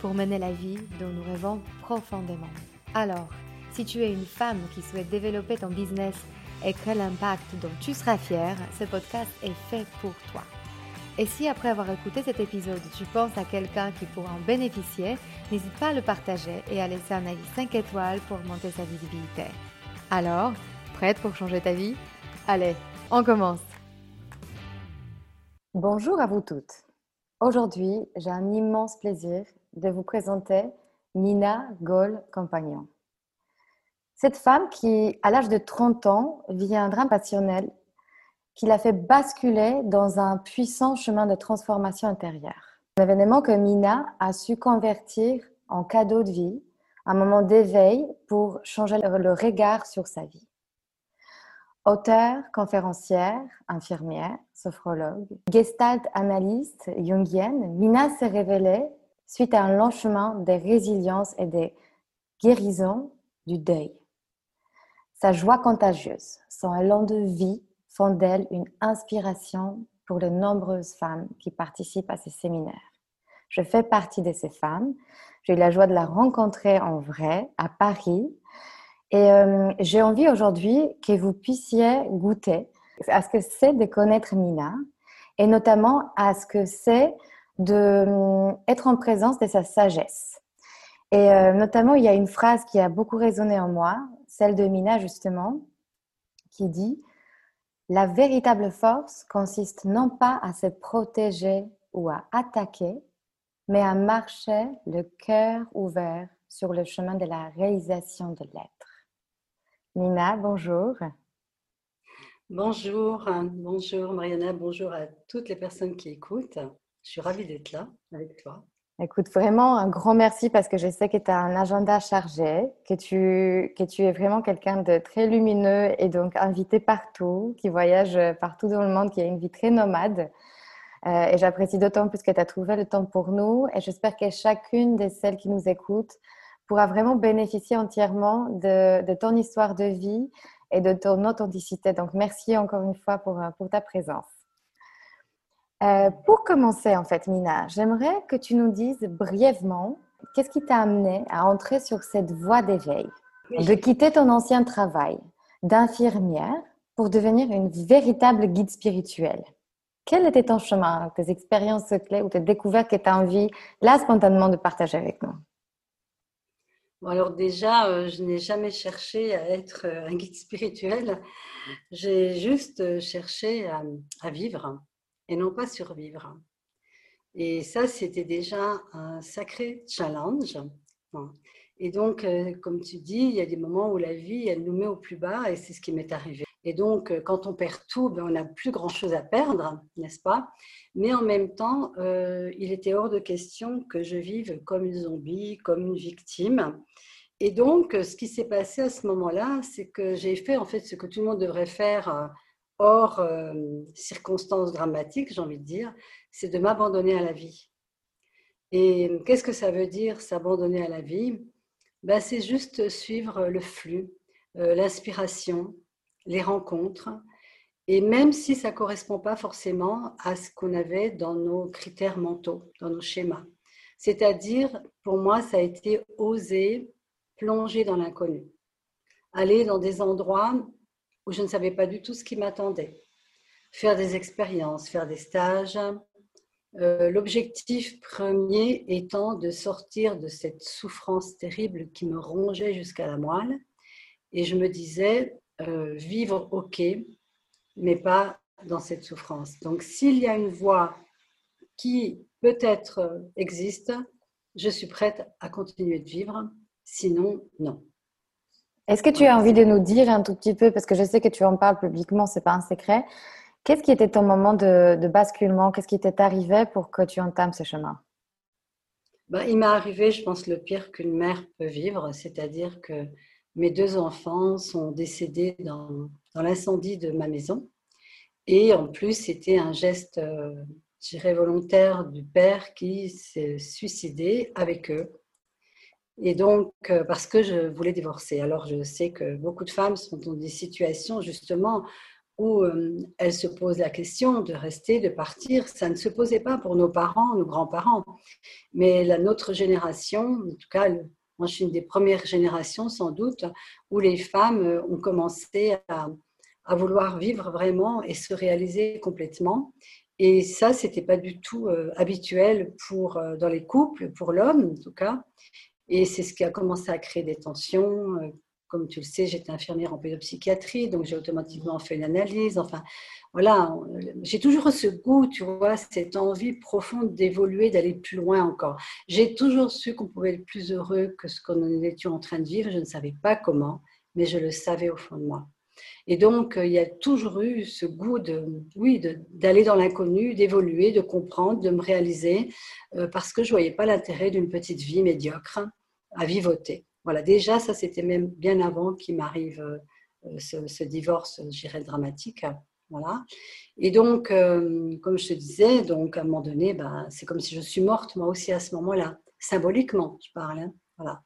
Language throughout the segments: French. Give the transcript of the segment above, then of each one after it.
pour mener la vie dont nous rêvons profondément. Alors, si tu es une femme qui souhaite développer ton business et créer l'impact dont tu seras fière, ce podcast est fait pour toi. Et si après avoir écouté cet épisode, tu penses à quelqu'un qui pourra en bénéficier, n'hésite pas à le partager et à laisser un avis 5 étoiles pour augmenter sa visibilité. Alors, prête pour changer ta vie? Allez, on commence Bonjour à vous toutes. Aujourd'hui, j'ai un immense plaisir de vous présenter Nina Gaulle Compagnon. Cette femme qui, à l'âge de 30 ans, vit un drame passionnel qui l'a fait basculer dans un puissant chemin de transformation intérieure. Un événement que Mina a su convertir en cadeau de vie, un moment d'éveil pour changer le regard sur sa vie. Auteur, conférencière, infirmière, sophrologue, gestalt analyste jungienne, Mina s'est révélée suite à un long chemin de résilience et de guérison du deuil. Sa joie contagieuse, son élan de vie font d'elle une inspiration pour de nombreuses femmes qui participent à ces séminaires. Je fais partie de ces femmes. J'ai eu la joie de la rencontrer en vrai à Paris. Et euh, j'ai envie aujourd'hui que vous puissiez goûter à ce que c'est de connaître Mina et notamment à ce que c'est d'être en présence de sa sagesse. Et euh, notamment, il y a une phrase qui a beaucoup résonné en moi, celle de Mina justement, qui dit la véritable force consiste non pas à se protéger ou à attaquer, mais à marcher le cœur ouvert sur le chemin de la réalisation de l'être. Nina, bonjour. Bonjour, bonjour Mariana, bonjour à toutes les personnes qui écoutent. Je suis ravie d'être là avec toi. Écoute, vraiment un grand merci parce que je sais que tu as un agenda chargé, que tu, que tu es vraiment quelqu'un de très lumineux et donc invité partout, qui voyage partout dans le monde, qui a une vie très nomade. Euh, et j'apprécie d'autant plus que tu as trouvé le temps pour nous. Et j'espère que chacune de celles qui nous écoutent pourra vraiment bénéficier entièrement de, de ton histoire de vie et de ton authenticité. Donc, merci encore une fois pour, pour ta présence. Euh, pour commencer, en fait, Mina, j'aimerais que tu nous dises brièvement qu'est-ce qui t'a amené à entrer sur cette voie d'éveil, de quitter ton ancien travail d'infirmière pour devenir une véritable guide spirituelle. Quel était ton chemin, tes expériences clés ou tes découvertes que tu as envie, là, spontanément, de partager avec nous? Alors déjà, euh, je n'ai jamais cherché à être euh, un guide spirituel. J'ai juste cherché à vivre et non pas survivre. Et ça, c'était déjà un sacré challenge. Et donc, euh, comme tu dis, il y a des moments où la vie, elle nous met au plus bas et c'est ce qui m'est arrivé. Et donc, euh, quand on perd tout, ben, on n'a plus grand-chose à perdre, n'est-ce pas? Mais en même temps, euh, il était hors de question que je vive comme une zombie, comme une victime. Et donc, ce qui s'est passé à ce moment-là, c'est que j'ai fait en fait ce que tout le monde devrait faire hors euh, circonstances dramatiques, j'ai envie de dire, c'est de m'abandonner à la vie. Et qu'est-ce que ça veut dire s'abandonner à la vie? Ben, C'est juste suivre le flux, euh, l'inspiration, les rencontres. Et même si ça ne correspond pas forcément à ce qu'on avait dans nos critères mentaux, dans nos schémas. C'est-à-dire, pour moi, ça a été oser plonger dans l'inconnu. Aller dans des endroits où je ne savais pas du tout ce qui m'attendait. Faire des expériences, faire des stages. Euh, l'objectif premier étant de sortir de cette souffrance terrible qui me rongeait jusqu'à la moelle. Et je me disais, euh, vivre ok, mais pas dans cette souffrance. Donc s'il y a une voie qui peut-être existe, je suis prête à continuer de vivre. Sinon, non. Est-ce que tu as envie de nous dire un tout petit peu, parce que je sais que tu en parles publiquement, c'est pas un secret, qu'est-ce qui était ton moment de, basculement? Qu'est-ce qui t'est arrivé pour que tu entames ce chemin? Bah, Il m'est arrivé, je pense, le pire qu'une mère peut vivre, c'est-à-dire que mes deux enfants sont décédés dans, dans l'incendie de ma maison. Et en plus, c'était un geste, euh, je dirais, volontaire du père qui s'est suicidé avec eux. Et donc, euh, parce que je voulais divorcer. Alors, je sais que beaucoup de femmes sont dans des situations justement où euh, elles se posent la question de rester, de partir. Ça ne se posait pas pour nos parents, nos grands-parents. Mais la nôtre génération, en tout cas, moi je suis une des premières générations sans doute, où les femmes euh, ont commencé à, à vouloir vivre vraiment et se réaliser complètement. Et ça, c'était pas du tout habituel pour, dans les couples, pour l'homme en tout cas. Et c'est ce qui a commencé à créer des tensions. Euh, comme tu le sais, j'étais infirmière en pédopsychiatrie, donc j'ai automatiquement fait une analyse. Enfin, voilà, j'ai toujours ce goût, tu vois, cette envie profonde d'évoluer, d'aller plus loin encore. J'ai toujours su qu'on pouvait être plus heureux que ce qu'on était en train de vivre. Je ne savais pas comment, mais je le savais au fond de moi. Et donc, euh, il y a toujours eu ce goût de, oui, d'aller dans l'inconnu, d'évoluer, de comprendre, de me réaliser, euh, parce que je ne voyais pas l'intérêt d'une petite vie médiocre à vivoter. Voilà, déjà, ça, c'était même bien avant qu'il m'arrive euh, ce, divorce, je dramatique. Voilà. Et donc, euh, comme je te disais, donc à un moment donné, ben, c'est comme si je suis morte, moi aussi, à ce moment-là. Symboliquement, je parle. Hein. voilà.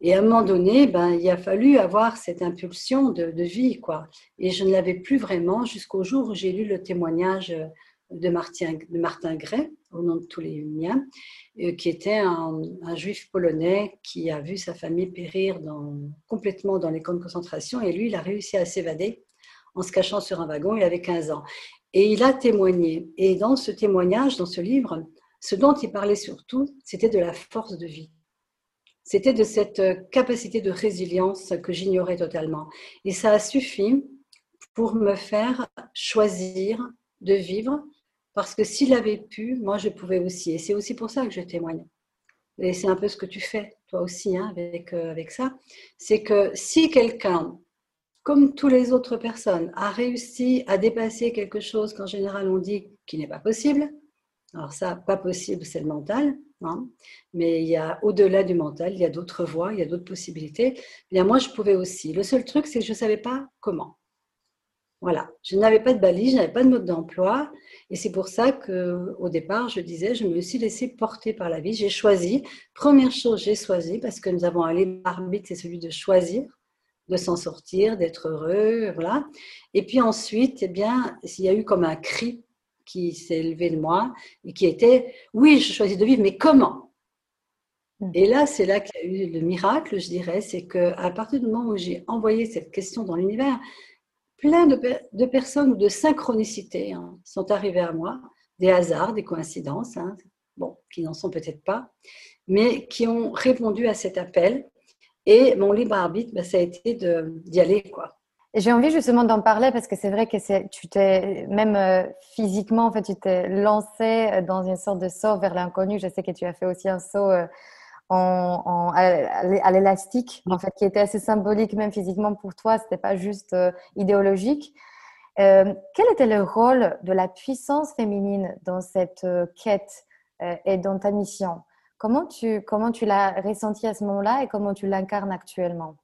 Et à un moment donné, ben, il a fallu avoir cette impulsion de, de vie, quoi. Et je ne l'avais plus vraiment jusqu'au jour où j'ai lu le témoignage de Martin, de Martin Gray, au nom de tous les miens, euh, qui était un, juif polonais qui a vu sa famille périr complètement dans les camps de concentration et lui, il a réussi à s'évader en se cachant sur un wagon, il avait 15 ans. Et il a témoigné. Et dans ce témoignage, dans ce livre, ce dont il parlait surtout, c'était de la force de vie. C'était de cette capacité de résilience que j'ignorais totalement. Et ça a suffi pour me faire choisir de vivre parce que s'il avait pu, moi, je pouvais aussi. Et c'est aussi pour ça que je témoigne. Et c'est un peu ce que tu fais, toi aussi, hein, avec, euh, avec ça. C'est que si quelqu'un, comme toutes les autres personnes, a réussi à dépasser quelque chose qu'en général on dit qui n'est pas possible, alors ça, pas possible, c'est le mental, hein, mais il y a au-delà du mental, il y a d'autres voies, il y a d'autres possibilités. Bien, moi, je pouvais aussi. Le seul truc, c'est que je ne savais pas comment. Voilà, je n'avais pas de balise, je n'avais pas de mode d'emploi. Et c'est pour ça qu'au départ, je disais, je me suis laissée porter par la vie. J'ai choisi. Première chose, j'ai choisi, parce que nous avons un libre arbitre, c'est celui de choisir, de s'en sortir, d'être heureux. Voilà. Et puis ensuite, eh bien, il y a eu comme un cri qui s'est élevé de moi et qui était Oui, je choisis de vivre, mais comment? Mmh. et là, c'est là qu'il y a eu le miracle, je dirais, c'est qu'à partir du moment où j'ai envoyé cette question dans l'univers, plein de, personnes ou de synchronicités hein, sont arrivées à moi, des hasards, des coïncidences, hein, bon, qui n'en sont peut-être pas, mais qui ont répondu à cet appel. Et mon libre arbitre, bah, ça a été d'y aller, quoi. J'ai envie justement d'en parler parce que c'est vrai que tu t'es, même euh, physiquement, en fait, tu t'es lancé dans une sorte de saut vers l'inconnu. Je sais que tu as fait aussi un saut euh, en, à, l'élastique, en fait, qui était assez symbolique même physiquement pour toi. C'était pas juste euh, idéologique. Euh, quel était le rôle de la puissance féminine dans cette euh, quête et dans ta mission? Comment tu, comment tu l'as ressenti à ce moment-là et comment tu l'incarnes actuellement?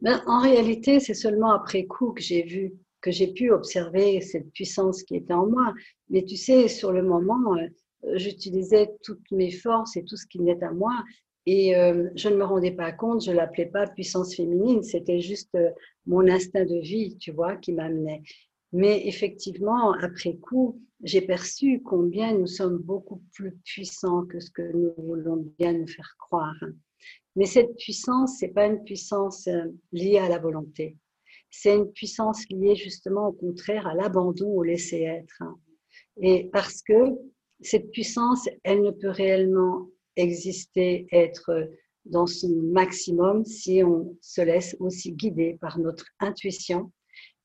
Ben, En réalité, c'est seulement après coup que j'ai vu, que j'ai pu observer cette puissance qui était en moi. Mais tu sais, sur le moment, j'utilisais toutes mes forces et tout ce qui venait à moi. Et euh, je ne me rendais pas compte, je l'appelais pas puissance féminine, c'était juste euh, mon instinct de vie, tu vois, qui m'amenait. Mais effectivement, après coup, j'ai perçu combien nous sommes beaucoup plus puissants que ce que nous voulons bien nous faire croire. Mais cette puissance, c'est pas une puissance euh, liée à la volonté. C'est une puissance liée justement au contraire à l'abandon, au laisser être. Et parce que cette puissance, elle ne peut réellement exister, être dans son maximum si on se laisse aussi guider par notre intuition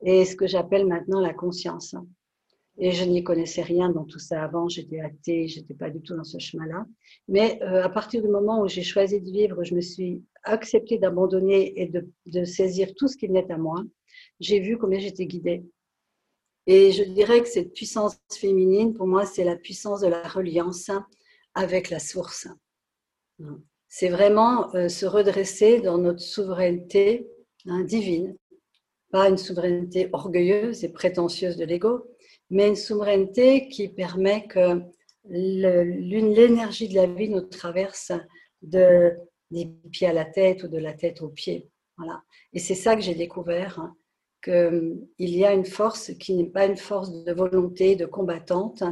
et ce que j'appelle maintenant la conscience. Et je n'y connaissais rien dans tout ça avant, j'étais athée, j'étais pas du tout dans ce chemin-là. Mais euh, à partir du moment où j'ai choisi de vivre, je me suis acceptée d'abandonner et de, de saisir tout ce qui venait à moi, j'ai vu combien j'étais guidée et je dirais que cette puissance féminine, pour moi, c'est la puissance de la reliance avec la source. C'est vraiment euh, se redresser dans notre souveraineté hein, divine, pas une souveraineté orgueilleuse et prétentieuse de l'ego, mais une souveraineté qui permet que l'énergie de la vie nous traverse de, des pieds à la tête ou de la tête aux pieds. Voilà. Et c'est ça que j'ai découvert, hein, qu'il y a une force qui n'est pas une force de volonté, de combattante,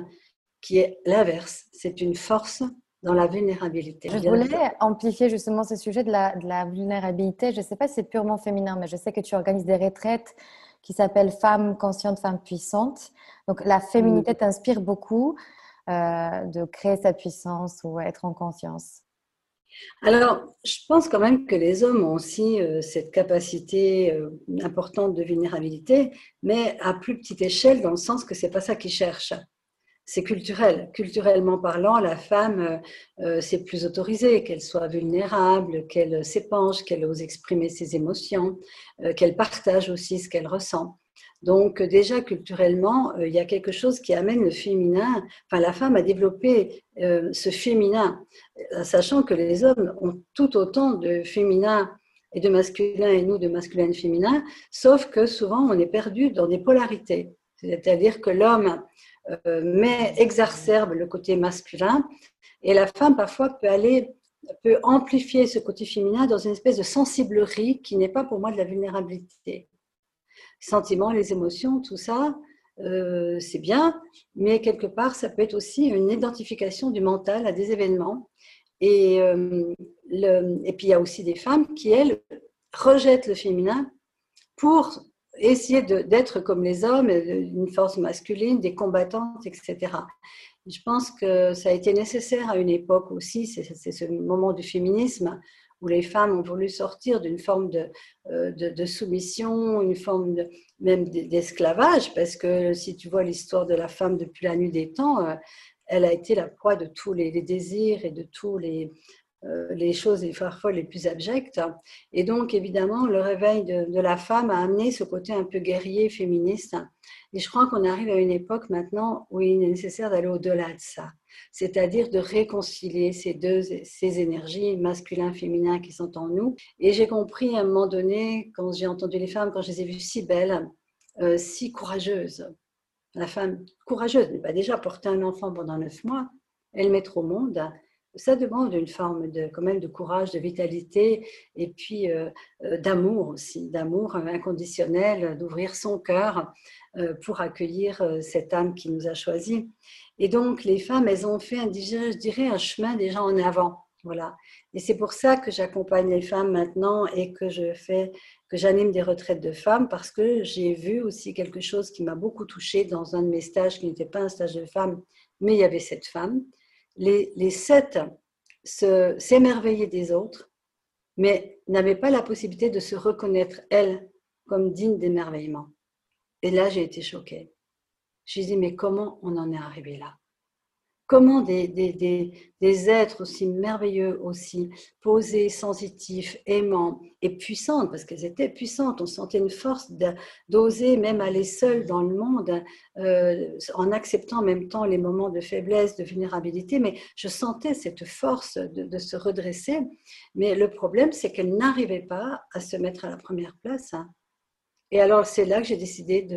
qui est l'inverse. C'est une force dans la vulnérabilité. Je voulais amplifier justement ce sujet de la, de la vulnérabilité. Je ne sais pas si c'est purement féminin, mais je sais que tu organises des retraites qui s'appellent Femmes conscientes, femmes puissantes. Donc la féminité t'inspire beaucoup euh, de créer sa puissance ou être en conscience. Alors, je pense quand même que les hommes ont aussi euh, cette capacité euh, importante de vulnérabilité, mais à plus petite échelle, dans le sens que c'est pas ça qu'ils cherchent c'est culturel. Culturellement parlant, la femme, euh, c'est plus autorisé qu'elle soit vulnérable, qu'elle s'épanche, qu'elle ose exprimer ses émotions, qu'elle partage aussi ce qu'elle ressent. Donc déjà culturellement, il y a quelque chose qui amène le féminin, enfin la femme a développé ce féminin, sachant que les hommes ont tout autant de féminin et de masculin et nous de masculin et féminin, sauf que souvent on est perdu dans des polarités. C'est-à-dire que l'homme euh, mais exacerbe le côté masculin. Et la femme, parfois, peut aller peut amplifier ce côté féminin dans une espèce de sensiblerie qui n'est pas pour moi de la vulnérabilité. Sentiments, les émotions, tout ça, euh, c'est bien, mais quelque part, ça peut être aussi une identification du mental à des événements. Et, euh, et puis, il y a aussi des femmes qui, elles, rejettent le féminin pour essayer d'être comme les hommes, une force masculine, des combattantes, etc. Je pense que ça a été nécessaire à une époque aussi, c'est ce moment du féminisme où les femmes ont voulu sortir d'une forme de, euh, soumission, une forme même d'esclavage, parce que si tu vois l'histoire de la femme depuis la nuit des temps, euh, elle a été la proie de tous les désirs et de tous les, euh, les choses parfois les plus abjectes. Et donc, évidemment, le réveil de, la femme a amené ce côté un peu guerrier, féministe. Et je crois qu'on arrive à une époque maintenant où il est nécessaire d'aller au-delà de ça, c'est-à-dire de réconcilier ces deux ces énergies, masculin, féminin, qui sont en nous. Et j'ai compris à un moment donné, quand j'ai entendu les femmes, quand je les ai vues si belles, euh, si courageuses, la femme courageuse, pas déjà porter un enfant pendant neuf mois, elle mettre au monde, ça demande une forme de, quand même de courage, de vitalité et puis euh, euh, d'amour aussi, d'amour inconditionnel, d'ouvrir son cœur euh, pour accueillir cette âme qui nous a choisis. Et donc, les femmes, elles ont fait, un, je dirais, un chemin déjà en avant. Voilà. Et c'est pour ça que j'accompagne les femmes maintenant et que je fais, que j'anime des retraites de femmes parce que j'ai vu aussi quelque chose qui m'a beaucoup touchée dans un de mes stages qui n'était pas un stage de femmes, mais il y avait cette femme les, sept s'émerveillaient des autres, mais n'avaient pas la possibilité de se reconnaître, elles, comme dignes d'émerveillement. Et là, j'ai été choquée. Je me dit, mais comment on en est arrivé là? Comment des, des, êtres aussi merveilleux, aussi posés, sensitifs, aimants et puissantes, parce qu'elles étaient puissantes, on sentait une force d'oser même aller seul dans le monde, euh, en acceptant en même temps les moments de faiblesse, de vulnérabilité, mais je sentais cette force de, se redresser. Mais le problème, c'est qu'elles n'arrivaient pas à se mettre à la première place. Et alors, c'est là que j'ai décidé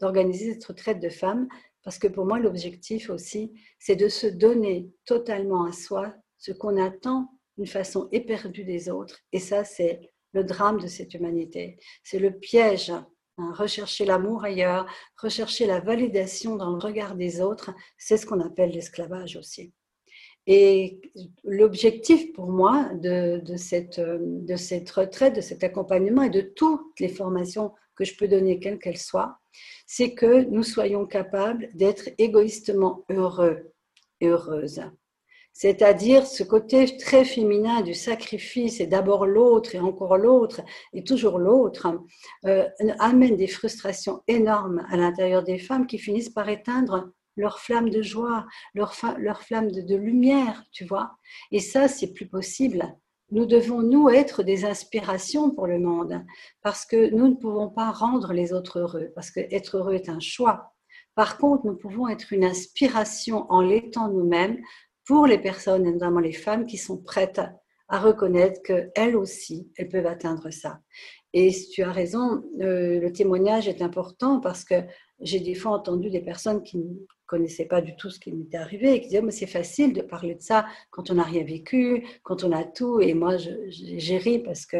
d'organiser cette retraite de femmes parce que pour moi, l'objectif aussi, c'est de se donner totalement à soi ce qu'on attend d'une façon éperdue des autres. Et ça, c'est le drame de cette humanité. C'est le piège. Hein. rechercher l'amour ailleurs, rechercher la validation dans le regard des autres, c'est ce qu'on appelle l'esclavage aussi. Et l'objectif pour moi de, cette, de cette retraite, de cet accompagnement et de toutes les formations que je peux donner, quelles qu'elles soient, c'est que nous soyons capables d'être égoïstement heureux et heureuses. C'est-à-dire ce côté très féminin du sacrifice et d'abord l'autre et encore l'autre et toujours l'autre euh, amène des frustrations énormes à l'intérieur des femmes qui finissent par éteindre leur flamme de joie, leur, flamme de, de lumière, tu vois. Et ça, c'est plus possible nous devons, nous, être des inspirations pour le monde, parce que nous ne pouvons pas rendre les autres heureux, parce que être heureux est un choix. Par contre, nous pouvons être une inspiration en l'étant nous-mêmes pour les personnes, notamment les femmes, qui sont prêtes à reconnaître qu'elles aussi, elles peuvent atteindre ça. Et tu as raison, euh, le témoignage est important parce que j'ai des fois entendu des personnes qui ne connaissaient pas du tout ce qui m'était arrivé et qui disaient mais c'est facile de parler de ça quand on n'a rien vécu, quand on a tout. Et moi, j'ai ri parce que,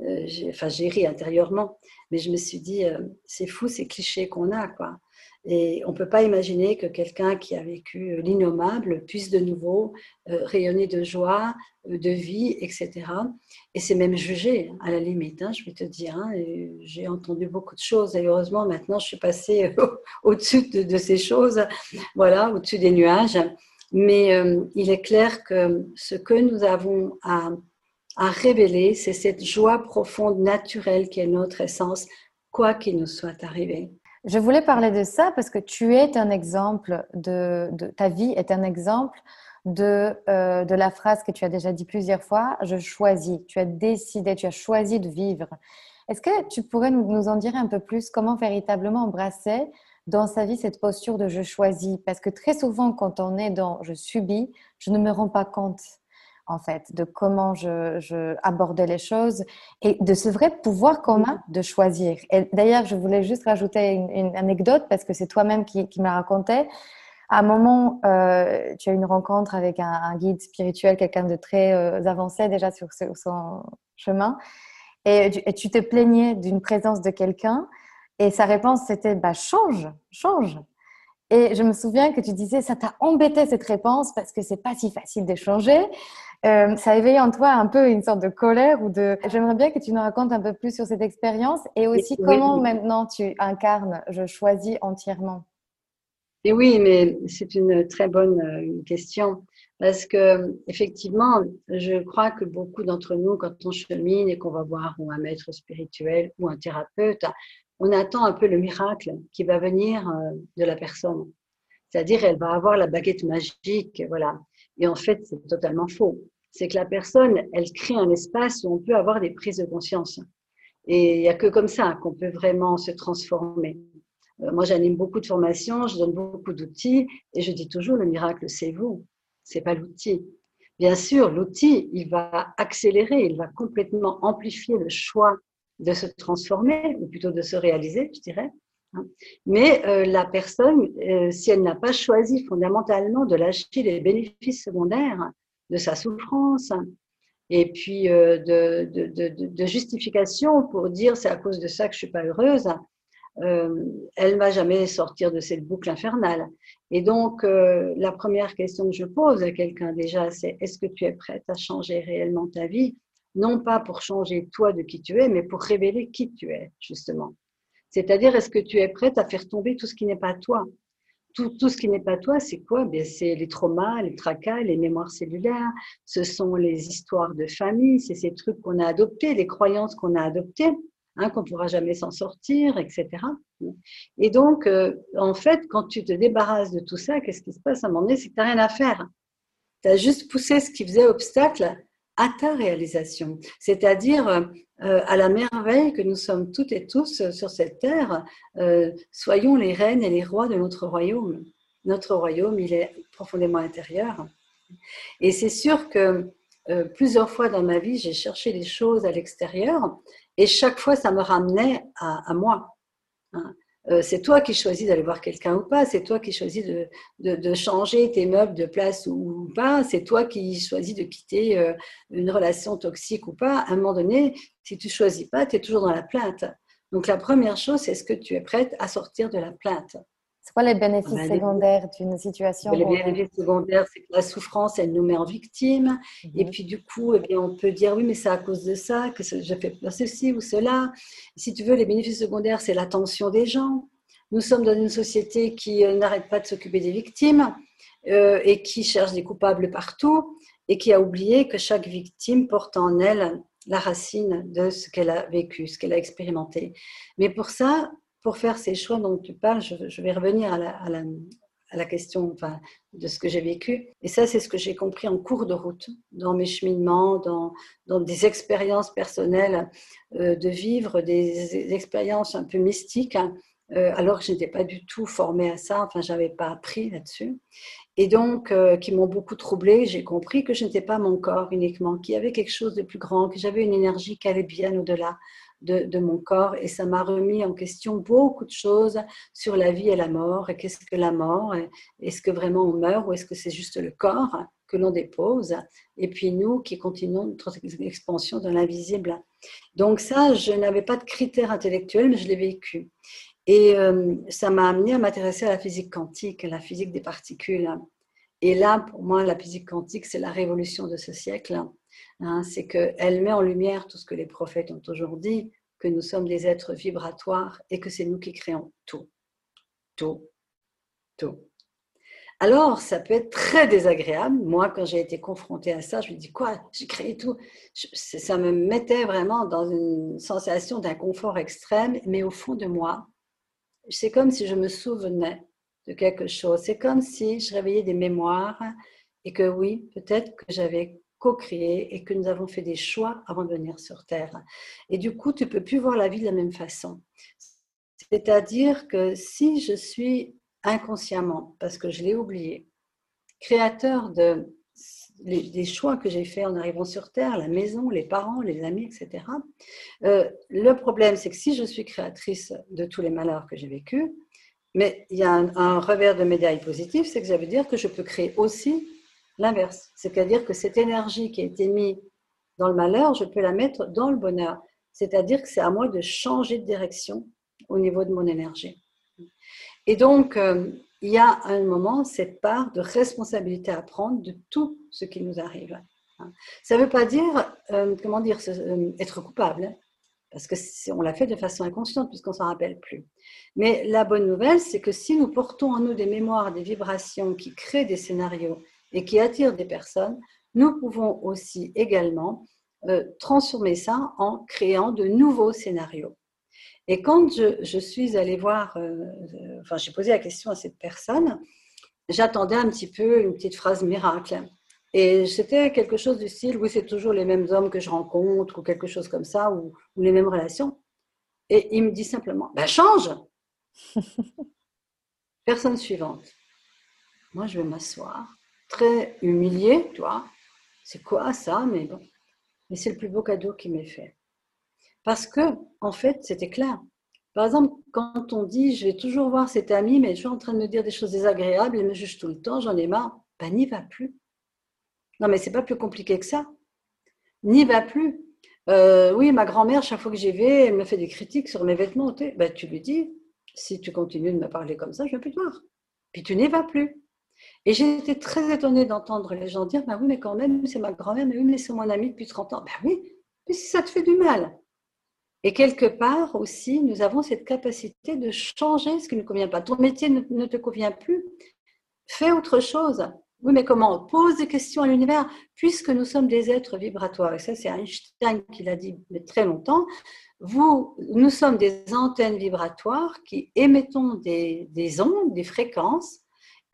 euh, enfin, j'ai ri intérieurement, mais je me suis dit euh, c'est fou ces clichés qu'on a, quoi. Et on ne peut pas imaginer que quelqu'un qui a vécu l'innommable puisse de nouveau euh, rayonner de joie, euh, de vie, etc. Et c'est même jugé, à la limite, hein, je vais te dire. Hein, j'ai entendu beaucoup de choses et heureusement, maintenant, je suis passée au-dessus de, ces choses, voilà, au-dessus des nuages. Mais euh, il est clair que ce que nous avons à révéler, c'est cette joie profonde, naturelle qui est notre essence, quoi qu'il nous soit arrivé. Je voulais parler de ça parce que tu es un exemple de, ta vie est un exemple de, euh, de la phrase que tu as déjà dit plusieurs fois, je choisis. Tu as décidé, tu as choisi de vivre. Est-ce que tu pourrais nous en dire un peu plus? Comment véritablement embrasser dans sa vie cette posture de je choisis? Parce que très souvent, quand on est dans je subis, je ne me rends pas compte en fait, de comment je, abordais les choses et de ce vrai pouvoir commun de choisir. Et d'ailleurs, je voulais juste rajouter une, anecdote parce que c'est toi-même qui, qui me la racontais. À un moment, euh, tu as eu une rencontre avec un, guide spirituel, quelqu'un de très euh, avancé déjà sur, son chemin, et tu, te plaignais d'une présence de quelqu'un, et sa réponse c'était bah, change, change. Et je me souviens que tu disais ça t'a embêté cette réponse parce que c'est pas si facile d'échanger. Euh, ça a éveillé en toi un peu une sorte de colère ou de. J'aimerais bien que tu nous racontes un peu plus sur cette expérience et aussi comment maintenant tu incarnes Je choisis entièrement. Et oui, mais c'est une très bonne euh, question parce que effectivement, je crois que beaucoup d'entre nous, quand on chemine et qu'on va voir ou un maître spirituel ou un thérapeute, on attend un peu le miracle qui va venir euh, de la personne. C'est-à-dire, elle va avoir la baguette magique, voilà. Et en fait, c'est totalement faux c'est que la personne, elle crée un espace où on peut avoir des prises de conscience. Et il n'y a que comme ça qu'on peut vraiment se transformer. Euh, moi, j'anime beaucoup de formations, je donne beaucoup d'outils et je dis toujours le miracle, c'est vous, c'est pas l'outil. Bien sûr, l'outil, il va accélérer, il va complètement amplifier le choix de se transformer, ou plutôt de se réaliser, je dirais. Hein. Mais euh, la personne, euh, si elle n'a pas choisi fondamentalement de lâcher les bénéfices secondaires, de sa souffrance et puis euh, de, de, de, justification pour dire c'est à cause de ça que je suis pas heureuse, euh, elle va jamais sortir de cette boucle infernale. Et donc, euh, la première question que je pose à quelqu'un déjà, c'est est-ce que tu es prête à changer réellement ta vie? Non pas pour changer toi de qui tu es, mais pour révéler qui tu es, justement. C'est-à-dire, est-ce que tu es prête à faire tomber tout ce qui n'est pas toi? Tout, tout, ce qui n'est pas toi, c'est quoi? Ben, C'est les traumas, les tracas, les mémoires cellulaires, ce sont les histoires de famille, c'est ces trucs qu'on a adoptés, les croyances qu'on a adoptées, hein, qu'on ne pourra jamais s'en sortir, etc. Et donc, euh, en fait, quand tu te débarrasses de tout ça, qu'est-ce qui se passe? À un moment donné C'est que tu n'as rien à faire. Tu as juste poussé ce qui faisait obstacle à ta réalisation, c'est-à-dire euh, à la merveille que nous sommes toutes et tous sur cette terre. Euh, soyons les reines et les rois de notre royaume. Notre royaume, il est profondément intérieur. Et c'est sûr que euh, plusieurs fois dans ma vie, j'ai cherché des choses à l'extérieur et chaque fois, ça me ramenait à, moi. Hein. Euh, c'est toi qui choisis d'aller voir quelqu'un ou pas, c'est toi qui choisis de, changer tes meubles de place ou, pas, c'est toi qui choisis de quitter euh, une relation toxique ou pas. À un moment donné, si tu choisis pas, tu es toujours dans la plainte. Donc la première chose, c'est est-ce que tu es prête à sortir de la plainte? C'est quoi les bénéfices ben, secondaires d'une situation Les bénéfices secondaires, c'est que la souffrance, elle nous met en victime. Mhm. Et puis, du coup, eh bien, on peut dire, oui, mais c'est à cause de ça que je fais ceci ou cela. Si tu veux, les bénéfices secondaires, c'est l'attention des gens. Nous sommes dans une société qui euh, n'arrête pas de s'occuper des victimes euh, et qui cherche des coupables partout et qui a oublié que chaque victime porte en elle la racine de ce qu'elle a vécu, ce qu'elle a expérimenté. Mais pour ça, pour faire ces choix dont tu parles, je, vais revenir à la, question enfin, de ce que j'ai vécu. Et ça, c'est ce que j'ai compris en cours de route, dans mes cheminements, dans, des expériences personnelles euh, de vivre, des, expériences un peu mystiques. euh, alors que je n'étais pas du tout formée à ça, enfin, j'avais pas appris là-dessus. Et donc, euh, qui m'ont beaucoup troublée. J'ai compris que je n'étais pas mon corps uniquement, qu'il y avait quelque chose de plus grand, que j'avais une énergie qui allait bien au-delà de, mon corps. Et ça m'a remis en question beaucoup de choses sur la vie et la mort. Et qu'est-ce que la mort? Est-ce que vraiment on meurt? Ou est-ce que c'est juste le corps que l'on dépose? Et puis nous qui continuons notre expansion dans l'invisible. Donc ça, je n'avais pas de critères intellectuels, mais je l'ai vécu. Et euh, ça m'a amené à m'intéresser à la physique quantique, à la physique des particules. Et là, pour moi, la physique quantique, c'est la révolution de ce siècle. Hein. c'est qu'elle met en lumière tout ce que les prophètes ont aujourd'hui, que nous sommes des êtres vibratoires et que c'est nous qui créons tout. Tout. Tout. Alors, ça peut être très désagréable. Moi, quand j'ai été confrontée à ça, je me dis quoi J'ai créé tout. ça me mettait vraiment dans une sensation d'inconfort extrême, mais au fond de moi, c'est comme si je me souvenais de quelque chose. C'est comme si je réveillais des mémoires et que oui, peut-être que j'avais co-créé et que nous avons fait des choix avant de venir sur Terre. Et du coup, tu peux plus voir la vie de la même façon. C'est-à-dire que si je suis inconsciemment, parce que je l'ai oublié, créateur de des choix que j'ai faits en arrivant sur Terre, la maison, les parents, les amis, etc. Euh, le problème, c'est que si je suis créatrice de tous les malheurs que j'ai vécus, mais il y a un, revers de médaille positif, c'est que ça veut dire que je peux créer aussi l'inverse. C'est-à-dire que cette énergie qui a été mise dans le malheur, je peux la mettre dans le bonheur. C'est-à-dire que c'est à moi de changer de direction au niveau de mon énergie. Et donc, euh, il y a un moment cette part de responsabilité à prendre de tout ce qui nous arrive. Ça ne veut pas dire, euh, comment dire, euh, être coupable, hein, parce que on l'a fait de façon inconsciente puisqu'on s'en rappelle plus. Mais la bonne nouvelle, c'est que si nous portons en nous des mémoires, des vibrations qui créent des scénarios et qui attirent des personnes, nous pouvons aussi également euh, transformer ça en créant de nouveaux scénarios. Et quand je, suis allée voir, euh, euh, enfin j'ai posé la question à cette personne, j'attendais un petit peu une petite phrase miracle. Et c'était quelque chose du style, oui, c'est toujours les mêmes hommes que je rencontre, ou quelque chose comme ça, ou, les mêmes relations. Et il me dit simplement, ben change Personne suivante. Moi, je vais m'asseoir, très vois. C'est quoi ça Mais bon. Mais c'est le plus beau cadeau qui m'est fait. Parce que, en fait, c'était clair. Par exemple, quand on dit je vais toujours voir cet ami, mais je suis en train de me dire des choses désagréables, il me juge tout le temps, j'en ai marre, ben n'y va plus. Non, mais c'est pas plus compliqué que ça. N'y va plus. Euh, oui, ma grand-mère, chaque fois que j'y vais, elle me fait des critiques sur mes vêtements. Ben, tu lui dis, si tu continues de me parler comme ça, je ne vais plus te voir. Puis tu n'y vas plus. Et été très étonnée d'entendre les gens dire, ben oui, mais quand même, c'est ma grand-mère, mais oui, mais c'est mon ami depuis 30 ans. Ben oui, mais si ça te fait du mal, et quelque part aussi, nous avons cette capacité de changer ce qui ne convient pas. Ton métier ne, te convient plus, fais autre chose. Oui, mais comment? Pose des questions à l'univers, puisque nous sommes des êtres vibratoires. Et ça, c'est Einstein qui l'a dit très longtemps. Vous, nous sommes des antennes vibratoires qui émettons des ondes, des fréquences.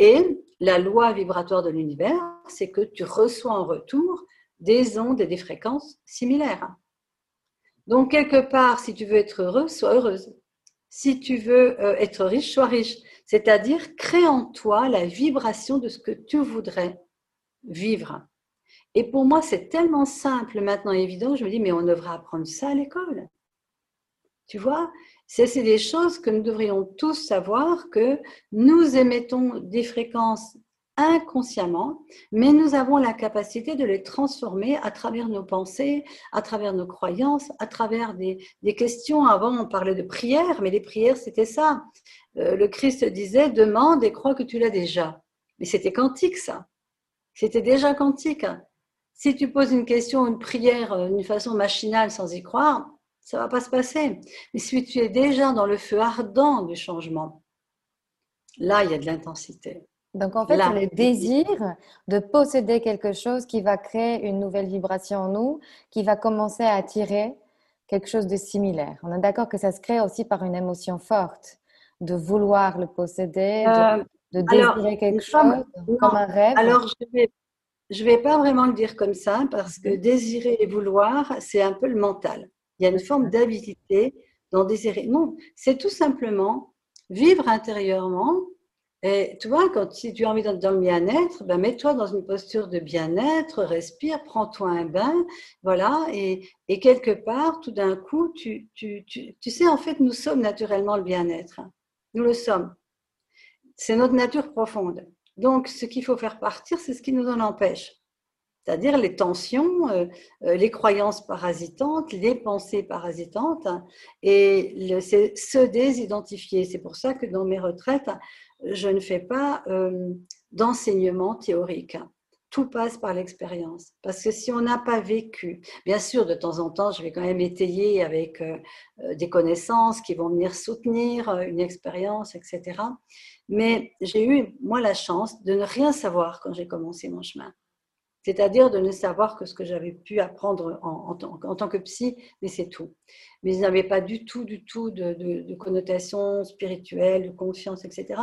Et la loi vibratoire de l'univers, c'est que tu reçois en retour des ondes et des fréquences similaires. Donc, quelque part, si tu veux être heureux, sois heureuse. Si tu veux euh, être riche, sois riche. C'est-à-dire, crée en toi la vibration de ce que tu voudrais vivre. Et pour moi, c'est tellement simple maintenant évident, je me dis, mais on devrait apprendre ça à l'école. Tu vois, c'est des choses que nous devrions tous savoir, que nous émettons des fréquences inconsciemment, mais nous avons la capacité de les transformer à travers nos pensées, à travers nos croyances, à travers des, questions. Avant, on parlait de prières, mais les prières, c'était ça. Euh, le Christ disait, demande et crois que tu l'as déjà. Mais c'était quantique, ça. C'était déjà quantique. Si tu poses une question, une prière euh, d'une façon machinale sans y croire, ça va pas se passer. Mais si tu es déjà dans le feu ardent du changement, là, il y a de l'intensité. Donc en fait, le désir de posséder quelque chose qui va créer une nouvelle vibration en nous, qui va commencer à attirer quelque chose de similaire. On est d'accord que ça se crée aussi par une émotion forte, de vouloir le posséder, de, euh, désirer quelque chose comme un rêve. Alors je vais, je vais pas vraiment le dire comme ça parce que désirer et vouloir, c'est un peu le mental. Il y a une forme d'avidité dans désirer. Non, c'est tout simplement vivre intérieurement. Et tu vois, quand si tu as envie d'être dans le bien-être, ben mets-toi dans une posture de bien-être, respire, prends-toi un bain, voilà, et, et quelque part, tout d'un coup, tu, tu, tu, tu sais, en fait, nous sommes naturellement le bien-être. Nous le sommes. C'est notre nature profonde. Donc, ce qu'il faut faire partir, c'est ce qui nous en empêche c'est-à-dire les tensions, euh, euh, les croyances parasitantes, les pensées parasitantes, et c'est se désidentifier. C'est pour ça que dans mes retraites, je ne fais pas euh, d'enseignement théorique. Tout passe par l'expérience. Parce que si on n'a pas vécu, bien sûr, de temps en temps, je vais quand même étayer avec des connaissances qui vont venir soutenir une expérience, etc. Mais j'ai eu, moi, la chance de ne rien savoir quand j'ai commencé mon chemin c'est-à-dire de ne savoir que ce que j'avais pu apprendre en, tant que psy, mais c'est tout. Mais ils n'avaient pas du tout, du tout de, de, connotation spirituelle, de confiance, etc.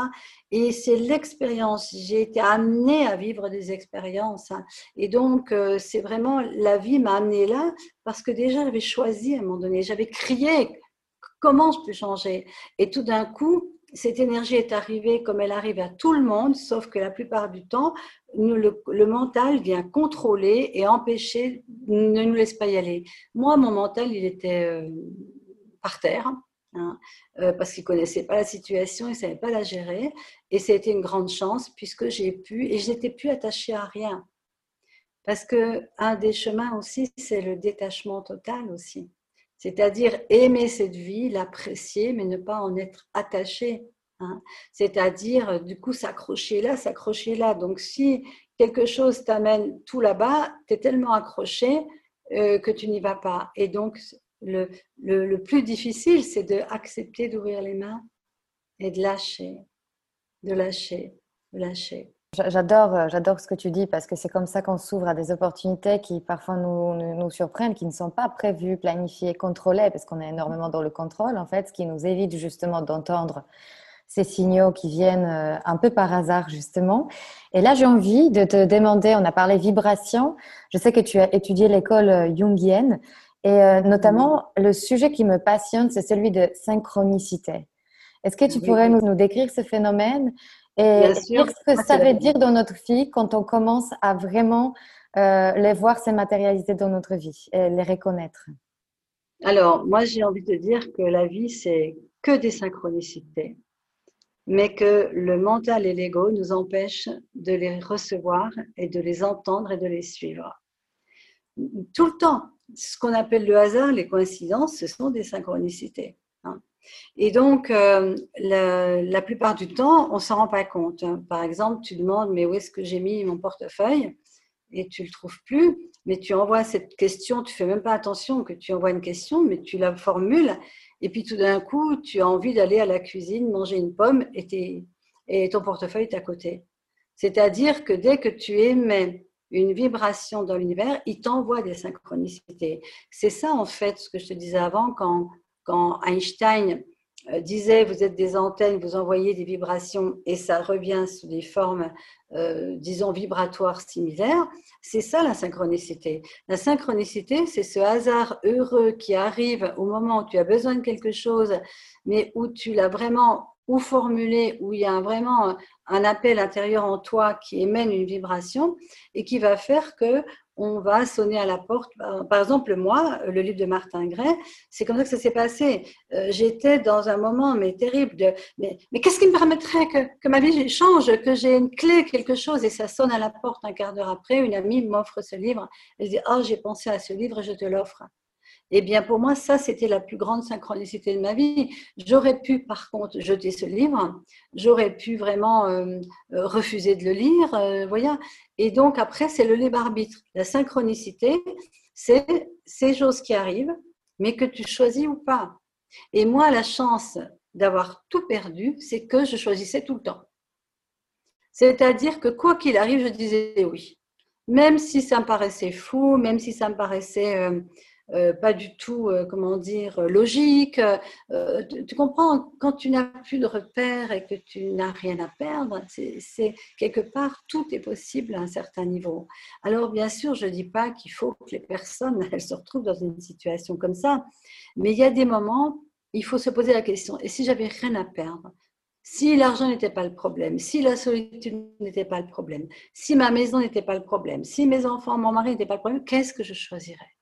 Et c'est l'expérience. J'ai été amenée à vivre des expériences. Hein. Et donc, euh, c'est vraiment, la vie m'a amenée là parce que déjà, j'avais choisi à un moment donné. J'avais crié, comment je peux changer? Et tout d'un coup, cette énergie est arrivée comme elle arrive à tout le monde, sauf que la plupart du temps, le, mental vient contrôler et empêcher, ne nous laisse pas y aller. Moi, mon mental, il était euh, par terre, hein, euh, parce qu'il ne connaissait pas la situation, il ne savait pas la gérer. Et c'était une grande chance puisque j'ai pu, et je n'étais plus attachée à rien. Parce que un des chemins aussi, c'est le détachement total aussi. C'est-à-dire aimer cette vie, l'apprécier, mais ne pas en être attaché. Hein. C'est-à-dire, du coup, s'accrocher là, s'accrocher là. Donc, si quelque chose t'amène tout là-bas, tu es tellement accroché euh, que tu n'y vas pas. Et donc, le, le plus difficile, c'est d'accepter d'ouvrir les mains et de lâcher, de lâcher, de lâcher. J'adore, euh, j'adore ce que tu dis parce que c'est comme ça qu'on s'ouvre à des opportunités qui parfois nous, nous, surprennent, qui ne sont pas prévues, planifiées, contrôlées, parce qu'on est énormément dans le contrôle, en fait, ce qui nous évite justement d'entendre ces signaux qui viennent euh, un peu par hasard, justement. Et là, j'ai envie de te demander, on a parlé vibration, je sais que tu as étudié l'école euh, jungienne, et notamment le sujet qui me passionne, c'est celui de synchronicité. Est-ce que tu pourrais nous, nous décrire ce phénomène et dire ce que ça veut dire dans notre vie quand on commence à vraiment euh, les voir se matérialiser dans notre vie et les reconnaître Alors, moi, j'ai envie de dire que la vie, c'est que des synchronicités, mais que le mental et l'ego nous empêchent de les recevoir et de les entendre et de les suivre. Tout le temps, ce qu'on appelle le hasard, les coïncidences, ce sont des synchronicités. Et donc, euh, la, plupart du temps, on ne s'en rend pas compte. Par exemple, tu demandes, mais où est-ce que j'ai mis mon portefeuille? Et tu ne le trouves plus, mais tu envoies cette question, tu fais même pas attention que tu envoies une question, mais tu la formules, et puis tout d'un coup, tu as envie d'aller à la cuisine, manger une pomme, et, et ton portefeuille est à côté. C'est-à-dire que dès que tu émets une vibration dans l'univers, il t'envoie des synchronicités. C'est ça, en fait, ce que je te disais avant, quand quand Einstein euh, disait vous êtes des antennes, vous envoyez des vibrations et ça revient sous des formes, euh, disons, vibratoires similaires, c'est ça la synchronicité. La synchronicité, c'est ce hasard heureux qui arrive au moment où tu as besoin de quelque chose, mais où tu l'as vraiment ou formulé, où il y a vraiment un appel intérieur en toi qui émène une vibration et qui va faire que on va sonner à la porte. Par exemple, moi, le livre de Martin Gray, c'est comme ça que ça s'est passé. Euh, j'étais dans un moment mais terrible de mais, qu'est-ce qui me permettrait que, ma vie change, que j'ai une clé, quelque chose, et ça sonne à la porte un quart d'heure après. Une amie m'offre ce livre. Elle dit Oh, j'ai pensé à ce livre, je te l'offre. Eh bien, pour moi, ça, c'était la plus grande synchronicité de ma vie. J'aurais pu, par contre, jeter ce livre. J'aurais pu vraiment euh, euh, refuser de le lire. Euh, Et donc, après, c'est le libre arbitre. La synchronicité, c'est ces choses qui arrivent, mais que tu choisis ou pas. Et moi, la chance d'avoir tout perdu, c'est que je choisissais tout le temps. C'est-à-dire que quoi qu'il arrive, je disais oui. Même si ça me paraissait fou, même si ça me paraissait euh, pas du tout, euh, comment dire, logique. Euh, tu, comprends, quand tu n'as plus de repères et que tu n'as rien à perdre, c'est quelque part, tout est possible à un certain niveau. Alors, bien sûr, je ne dis pas qu'il faut que les personnes elles se retrouvent dans une situation comme ça, mais il y a des moments, il faut se poser la question, et si j'avais rien à perdre? Si l'argent n'était pas le problème, si la solitude n'était pas le problème, si ma maison n'était pas le problème, si mes enfants, mon mari n'étaient pas le problème, qu'est-ce que je choisirais?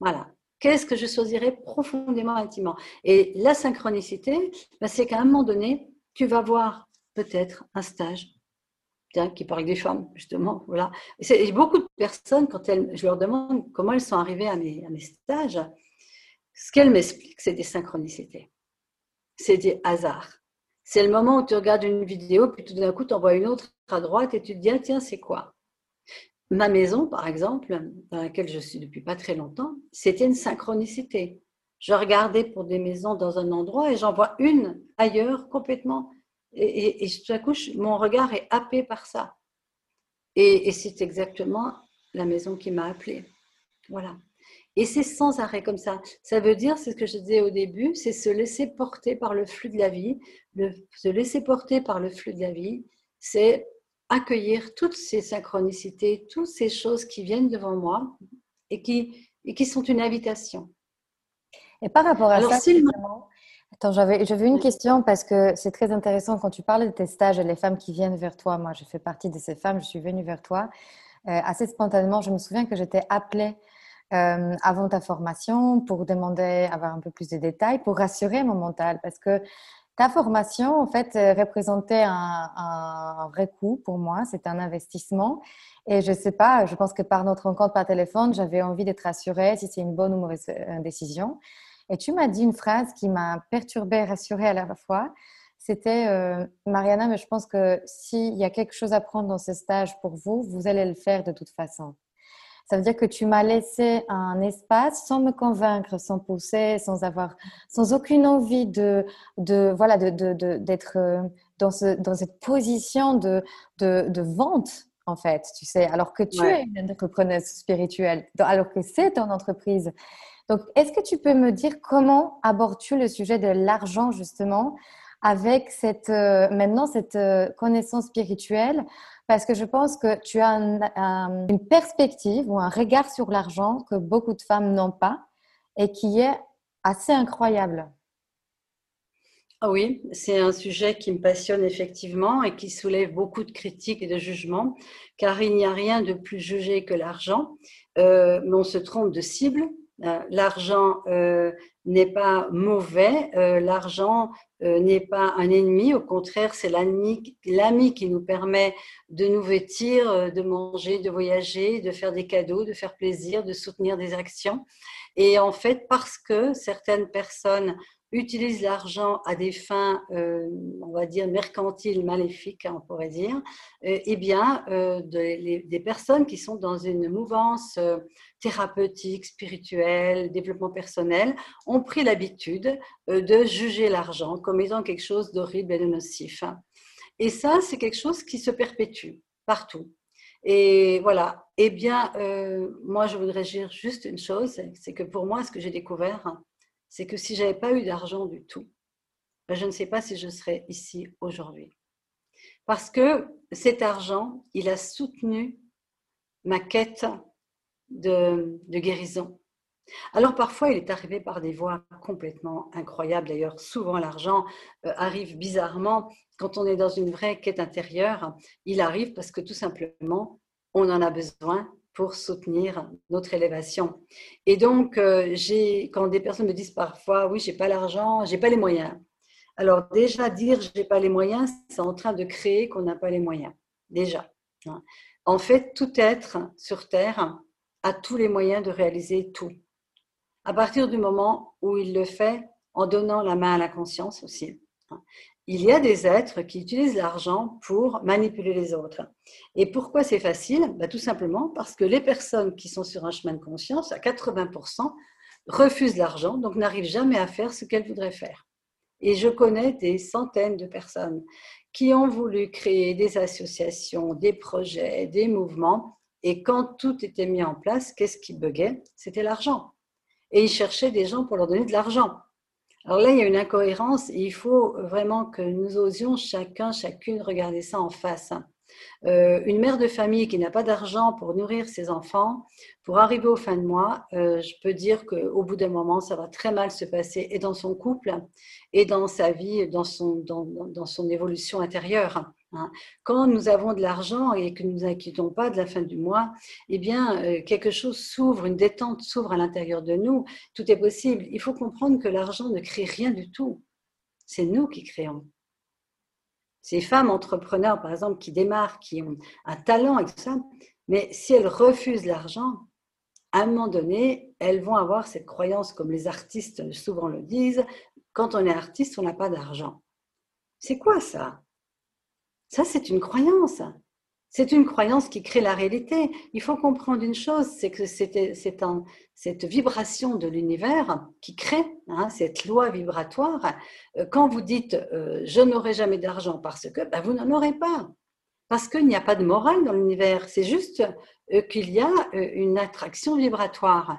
Voilà. Qu'est-ce que je choisirais profondément, intimement? Et la synchronicité, ben, c'est qu'à un moment donné, tu vas voir peut-être un stage qui parle des femmes, justement. Voilà. Et beaucoup de personnes, quand elles, je leur demande comment elles sont arrivées à mes, stages, ce qu'elles m'expliquent, c'est des synchronicités c'est des hasards. C'est le moment où tu regardes une vidéo, puis tout d'un coup, tu en vois une autre à droite et tu te dis, ah, tiens, c'est quoi? Ma maison, par exemple, dans laquelle je suis depuis pas très longtemps, c'était une synchronicité. Je regardais pour des maisons dans un endroit et j'en vois une ailleurs complètement. Et, tout à coup, mon regard est happé par ça. Et, c'est exactement la maison qui m'a appelée. Voilà. Et c'est sans arrêt comme ça. Ça veut dire, c'est ce que je disais au début, c'est se laisser porter par le flux de la vie. Se laisser porter par le flux de la vie, c'est accueillir toutes ces synchronicités, toutes ces choses qui viennent devant moi et qui, et qui sont une invitation. Et par rapport à ça, Attends, j'avais, j'avais une question parce que c'est très intéressant quand tu parles de tes stages et les femmes qui viennent vers toi. Moi, je fais partie de ces femmes, je suis venue vers toi. Euh, assez spontanément, je me souviens que j'étais appelée euh, avant ta formation pour demander, avoir un peu plus de détails, pour rassurer mon mental parce que ta formation, en fait, euh, représentait un, vrai coût pour moi. C'était un investissement. Et je sais pas, je pense que par notre rencontre par téléphone, j'avais envie d'être rassurée si c'est une bonne ou mauvaise euh, décision. Et tu m'as dit une phrase qui m'a perturbée rassurée à la fois. C'était Mariana, mais je pense que s'il y a quelque chose à prendre dans ce stage pour vous, vous allez le faire de toute façon. Ça veut dire que tu m'as laissé un espace sans me convaincre, sans pousser, sans avoir, sans aucune envie de, de voilà, de, d'être euh, dans, ce, dans cette position de, de, vente, en fait, tu sais, alors que tu es une entrepreneuse spirituelle, alors que c'est ton entreprise. Donc, est-ce que tu peux me dire comment abordes-tu le sujet de l'argent, justement, avec cette, euh, maintenant cette euh, connaissance spirituelle parce que je pense que tu as une perspective ou un regard sur l'argent que beaucoup de femmes n'ont pas et qui est assez incroyable. Ah oui, c'est un sujet qui me passionne effectivement et qui soulève beaucoup de critiques et de jugements, car il n'y a rien de plus jugé que l'argent, euh, mais on se trompe de cible. Euh, l'argent euh, n'est pas mauvais, l'argent n'est pas un ennemi, au contraire, c'est l'ami qui nous permet de nous vêtir, de manger, de voyager, de faire des cadeaux, de faire plaisir, de soutenir des actions. Et en fait, parce que certaines personnes utilisent l'argent à des fins, euh, on va dire, mercantiles, maléfiques, hein, on pourrait dire, euh, eh bien, euh, des personnes qui sont dans une mouvance thérapeutique, spirituelle, développement personnel, ont pris l'habitude de juger l'argent comme étant quelque chose d'horrible et de nocif. Et ça, c'est quelque chose qui se perpétue partout. Et voilà. Eh bien, moi, je voudrais dire juste une chose, c'est que pour moi, ce que j'ai découvert, c'est que si j'avais pas eu d'argent du tout, ben, je ne sais pas si je serais ici aujourd'hui. Parce que cet argent, il a soutenu ma quête de, guérison. Alors parfois, il est arrivé par des voies complètement incroyables. D'ailleurs, souvent l'argent euh, arrive bizarrement quand on est dans une vraie quête intérieure. Il arrive parce que tout simplement, on en a besoin pour soutenir notre élévation. Et donc, euh, quand des personnes me disent parfois, oui, j'ai pas l'argent, j'ai pas les moyens. Alors déjà, dire j'ai pas les moyens, c'est en train de créer qu'on n'a pas les moyens. Déjà. Hein. En fait, tout être sur Terre a tous les moyens de réaliser tout. À partir du moment où il le fait en donnant la main à la conscience aussi. Il y a des êtres qui utilisent l'argent pour manipuler les autres. Et pourquoi c'est facile? Bah, Tout simplement parce que les personnes qui sont sur un chemin de conscience, à 80%, refusent l'argent, donc n'arrivent jamais à faire ce qu'elles voudraient faire. Et je connais des centaines de personnes qui ont voulu créer des associations, des projets, des mouvements, et quand tout était mis en place, qu'est-ce qui buguait? C'était l'argent. Et ils cherchaient des gens pour leur donner de l'argent. Alors là, il y a une incohérence il faut vraiment que nous osions chacun, chacune regarder ça en face. Euh, une mère de famille qui n'a pas d'argent pour nourrir ses enfants, pour arriver aux fins de mois, euh, je peux dire qu'au bout d'un moment, ça va très mal se passer et dans son couple et dans sa vie, dans son évolution intérieure. Hein. Quand nous avons de l'argent et que nous inquiétons pas de la fin du mois, eh bien, euh, quelque chose s'ouvre, une détente s'ouvre à l'intérieur de nous. Tout est possible. Il faut comprendre que l'argent ne crée rien du tout. C'est nous qui créons. Ces femmes entrepreneurs, par exemple, qui démarrent, qui ont un talent et tout ça, mais si elles refusent l'argent, à un moment donné, elles vont avoir cette croyance, comme les artistes souvent le disent, quand on est artiste, on n'a pas d'argent. C'est quoi ça? Ça, c'est une croyance. C'est une croyance qui crée la réalité. Il faut comprendre une chose, c'est que c'est cette vibration de l'univers qui crée hein, cette loi vibratoire. Euh, quand vous dites euh, je n'aurai jamais d'argent parce que, ben, vous n'en aurez pas. Parce qu'il n'y a pas de morale dans l'univers. C'est juste euh, qu'il y a une attraction vibratoire.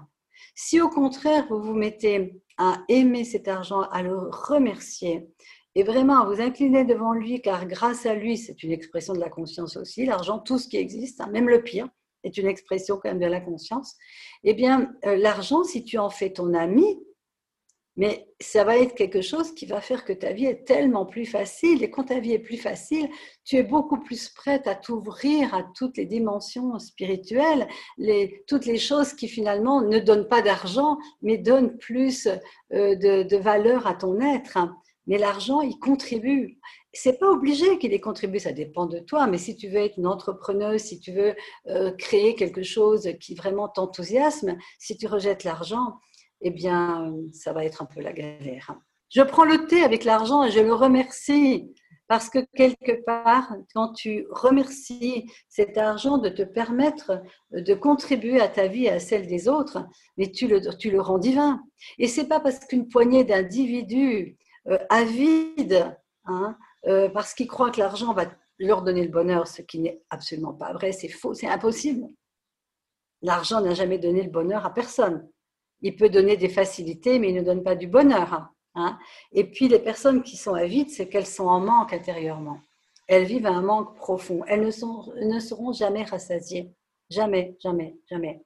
Si au contraire vous vous mettez à aimer cet argent, à le remercier, et vraiment vous inclinez devant lui, car grâce à lui, c'est une expression de la conscience aussi, l'argent, tout ce qui existe, hein, même le pire, est une expression quand même de la conscience, eh bien, euh, l'argent, si tu en fais ton ami, mais ça va être quelque chose qui va faire que ta vie est tellement plus facile. Et quand ta vie est plus facile, tu es beaucoup plus prête à t'ouvrir à toutes les dimensions spirituelles, les, toutes les choses qui finalement ne donnent pas d'argent, mais donnent plus euh, de valeur à ton être. Mais l'argent, il contribue. C'est pas obligé qu'il ait contribué, ça dépend de toi. Mais si tu veux être une entrepreneuse, si tu veux euh, créer quelque chose qui vraiment t'enthousiasme, si tu rejettes l'argent, eh bien, ça va être un peu la galère. Je prends le thé avec l'argent et je le remercie parce que quelque part, quand tu remercies cet argent de te permettre de contribuer à ta vie et à celle des autres, mais tu le, tu le rends divin. Et c'est pas parce qu'une poignée d'individus avides, hein, euh, parce qu'ils croient que l'argent va leur donner le bonheur, ce qui n'est absolument pas vrai, c'est faux, c'est impossible. L'argent n'a jamais donné le bonheur à personne. Il peut donner des facilités, mais il ne donne pas du bonheur. Hein. Et puis les personnes qui sont avides, c'est qu'elles sont en manque intérieurement. Elles vivent un manque profond. Elles ne seront jamais rassasiées. Jamais, jamais, jamais.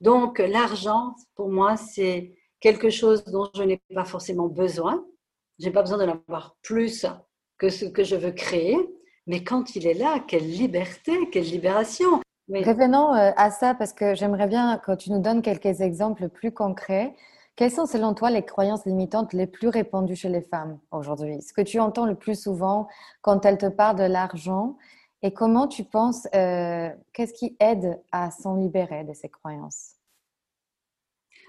Donc l'argent, pour moi, c'est quelque chose dont je n'ai pas forcément besoin. J'ai pas besoin d'en avoir plus que ce que je veux créer. Mais quand il est là, quelle liberté, quelle libération. Revenons euh, à ça parce que j'aimerais bien que tu nous donnes quelques exemples plus concrets. Quelles sont selon toi les croyances limitantes les plus répandues chez les femmes aujourd'hui? Ce que tu entends le plus souvent quand elles te parlent de l'argent et comment tu penses, euh, qu'est-ce qui aide à s'en libérer de ces croyances?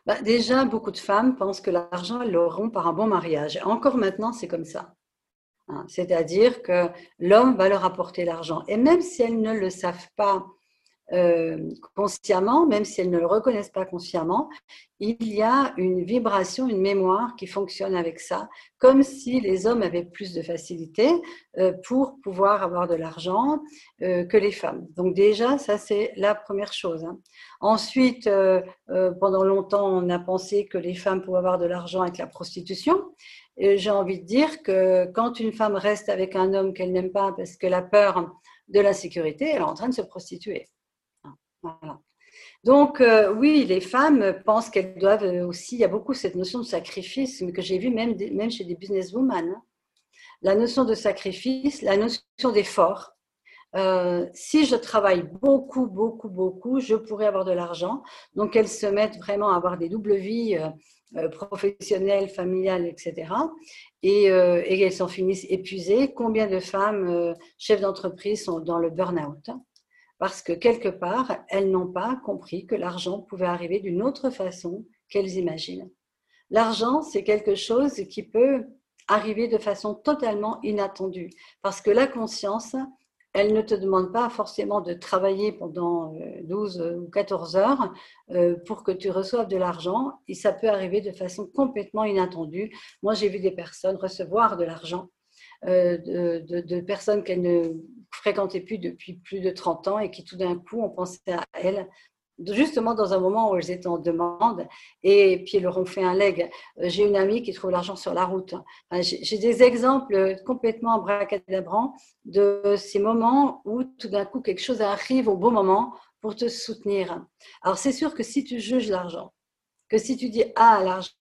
Bah, déjà, beaucoup de femmes pensent que l'argent, elles l'auront par un bon mariage. Encore maintenant, c'est comme ça. Hein. C'est-à-dire que l'homme va leur apporter l'argent. Et même si elles ne le savent pas euh, consciemment, même si elles ne le reconnaissent pas consciemment, il y a une vibration, une mémoire qui fonctionne avec ça, comme si les hommes avaient plus de facilité euh, pour pouvoir avoir de l'argent euh, que les femmes. Donc déjà, ça c'est la première chose. Hein. Ensuite, pendant longtemps, on a pensé que les femmes pouvaient avoir de l'argent avec la prostitution. J'ai envie de dire que quand une femme reste avec un homme qu'elle n'aime pas parce qu'elle a peur de l'insécurité, elle est en train de se prostituer. Donc, euh, oui, les femmes pensent qu'elles doivent aussi, il y a beaucoup cette notion de sacrifice, que j'ai vu même, même chez des businesswomen. Hein. La notion de sacrifice, la notion d'effort. Euh, si je travaille beaucoup, beaucoup, beaucoup, je pourrais avoir de l'argent. Donc, elles se mettent vraiment à avoir des doubles vies euh, professionnelles, familiales, etc. Et, elles s'en finissent épuisées. Combien de femmes chefs d'entreprise sont dans le burn-out parce que quelque part, elles n'ont pas compris que l'argent pouvait arriver d'une autre façon qu'elles imaginent. L'argent, c'est quelque chose qui peut arriver de façon totalement inattendue, parce que la conscience, elle ne te demande pas forcément de travailler pendant 12 euh, ou 14 heures euh, pour que tu reçoives de l'argent, et ça peut arriver de façon complètement inattendue. Moi, j'ai vu des personnes recevoir de l'argent euh, de, de, personnes qu'elles ne fréquentaient plus depuis plus de 30 ans et qui tout d'un coup ont pensé à elles justement dans un moment où elles étaient en demande, et puis elles leur ont fait un leg. Euh, j'ai une amie qui trouve l'argent sur la route. J'ai des exemples complètement abracadabrants de ces moments où tout d'un coup quelque chose arrive au bon moment pour te soutenir. Alors c'est sûr que si tu juges l'argent, que si tu dis ah l'argent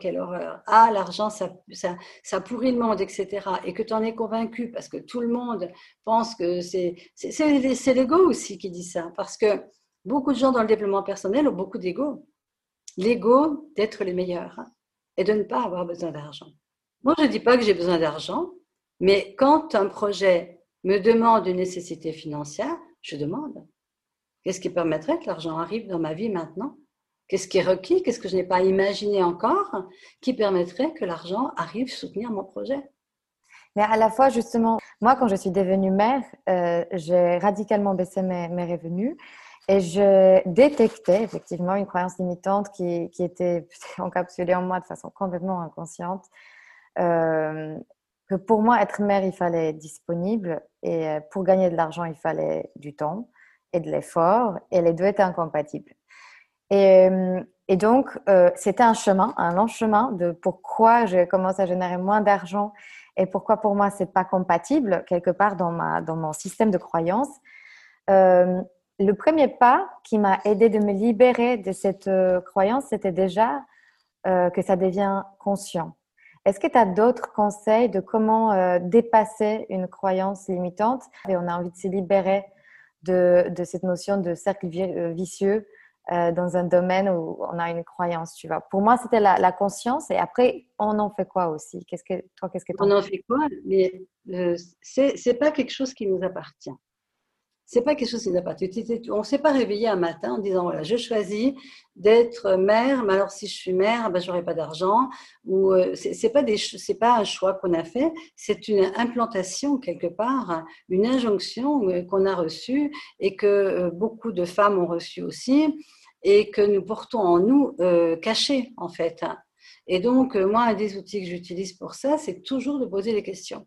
quelle horreur. Ah, l'argent, ça, ça, ça, pourrit le monde, etc. Et que tu en es convaincu parce que tout le monde pense que c'est. C'est l'ego aussi qui dit ça. Parce que beaucoup de gens dans le développement personnel ont beaucoup d'ego. L'ego d'être les meilleurs hein, et de ne pas avoir besoin d'argent. Moi, je ne dis pas que j'ai besoin d'argent, mais quand un projet me demande une nécessité financière, je demande. Qu'est-ce qui permettrait que l'argent arrive dans ma vie maintenant? Qu'est-ce qui est requis Qu'est-ce que je n'ai pas imaginé encore qui permettrait que l'argent arrive soutenir mon projet? Mais à la fois, justement, moi, quand je suis devenue mère, euh, j'ai radicalement baissé mes, revenus et je détectais effectivement une croyance limitante qui, qui était encapsulée en moi de façon complètement inconsciente. Euh, que pour moi, être mère, il fallait être disponible et euh, pour gagner de l'argent, il fallait du temps et de l'effort et les deux étaient incompatibles. Et, euh, et donc, euh, c'était un chemin, un long chemin de pourquoi je commence à générer moins d'argent et pourquoi pour moi c'est pas compatible quelque part dans, ma, dans mon système de croyance. Euh, le premier pas qui m'a aidé de me libérer de cette croyance, c'était déjà que ça devient conscient. Est-ce que tu as d'autres conseils de comment dépasser une croyance limitante? Et on a envie de se libérer de, de cette notion de cercle vicieux euh, dans un domaine où on a une croyance, tu vois. Pour moi, c'était la, conscience et après, on en fait quoi aussi? Qu'est-ce que toi, qu'est-ce que On en fait quoi? Mais euh, c'est c'est pas quelque chose qui nous appartient. C'est pas quelque chose qui nous appartient. On s'est pas réveillé un matin en disant voilà, je choisis d'être mère, mais alors si je suis mère, ben j'aurai pas d'argent. Ou euh, c'est pas des c'est pas un choix qu'on a fait, c'est une implantation quelque part, une injonction qu'on a reçue et que beaucoup de femmes ont reçue aussi et que nous portons en nous euh, cachés, en fait. Et donc, euh, moi, un des outils que j'utilise pour ça, c'est toujours de poser des questions.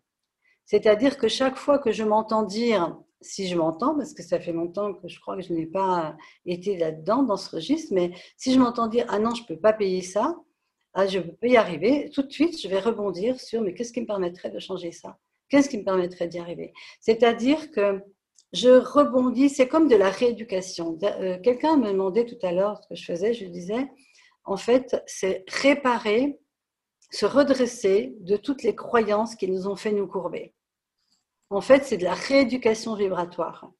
C'est-à-dire que chaque fois que je m'entends dire, si je m'entends, parce que ça fait longtemps que je crois que je n'ai pas été là-dedans, dans ce registre, mais si je m'entends dire, ah non, je ne peux pas payer ça, ah, je peux y arriver, tout de suite, je vais rebondir sur, mais qu'est-ce qui me permettrait de changer ça? Qu'est-ce qui me permettrait d'y arriver? C'est-à-dire que je rebondis, c'est comme de la rééducation. Euh, quelqu'un me demandait tout à l'heure ce que je faisais, je disais, en fait, c'est réparer, se redresser de toutes les croyances qui nous ont fait nous courber. En fait, c'est de la rééducation vibratoire.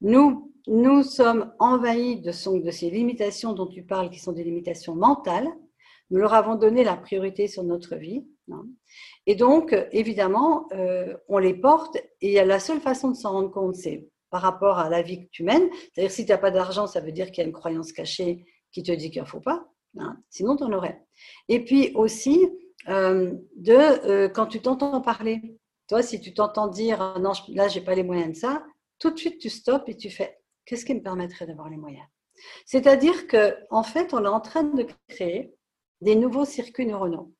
Nous, nous sommes envahis de, ces limitations dont tu parles, qui sont des limitations mentales. Nous leur avons donné la priorité sur notre vie. Hein. Et donc, évidemment, euh, on les porte et la seule façon de s'en rendre compte, c'est par rapport à la vie que tu mènes. C'est-à-dire, si tu n'as pas d'argent, ça veut dire qu'il y a une croyance cachée qui te dit qu'il n'en faut pas. Hein. Sinon, tu en aurais. Et puis aussi, euh, de euh, quand tu t'entends parler. Toi, si tu t'entends dire non, là, j'ai pas les moyens de ça, tout de suite, tu stops et tu fais qu'est-ce qui me permettrait d'avoir les moyens? C'est-à-dire que en fait, on est en train de créer des nouveaux circuits neuronaux.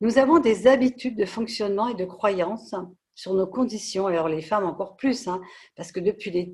Nous avons des habitudes de fonctionnement et de croyances sur nos conditions, alors les femmes encore plus, hein, parce que depuis les...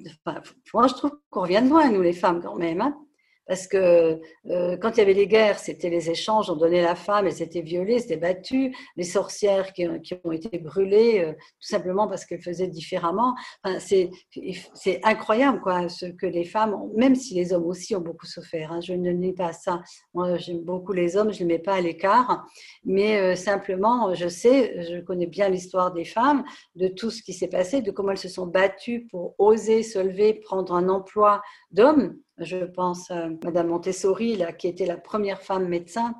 moi je trouve qu'on revient de loin, nous les femmes quand même. Hein parce que euh, quand il y avait les guerres, c'était les échanges, on donnait la femme, elles étaient violées, c'était battues, les sorcières qui, ont été brûlées, euh, tout simplement parce qu'elles faisaient différemment. Enfin, c'est incroyable quoi, ce que les femmes, même si les hommes aussi ont beaucoup souffert, hein, je ne nie pas ça. Moi, j'aime beaucoup les hommes, je ne les mets pas à l'écart, mais euh, simplement, je sais, je connais bien l'histoire des femmes, de tout ce qui s'est passé, de comment elles se sont battues pour oser se lever, prendre un emploi d'homme je pense à Madame Montessori, là, qui était la première femme médecin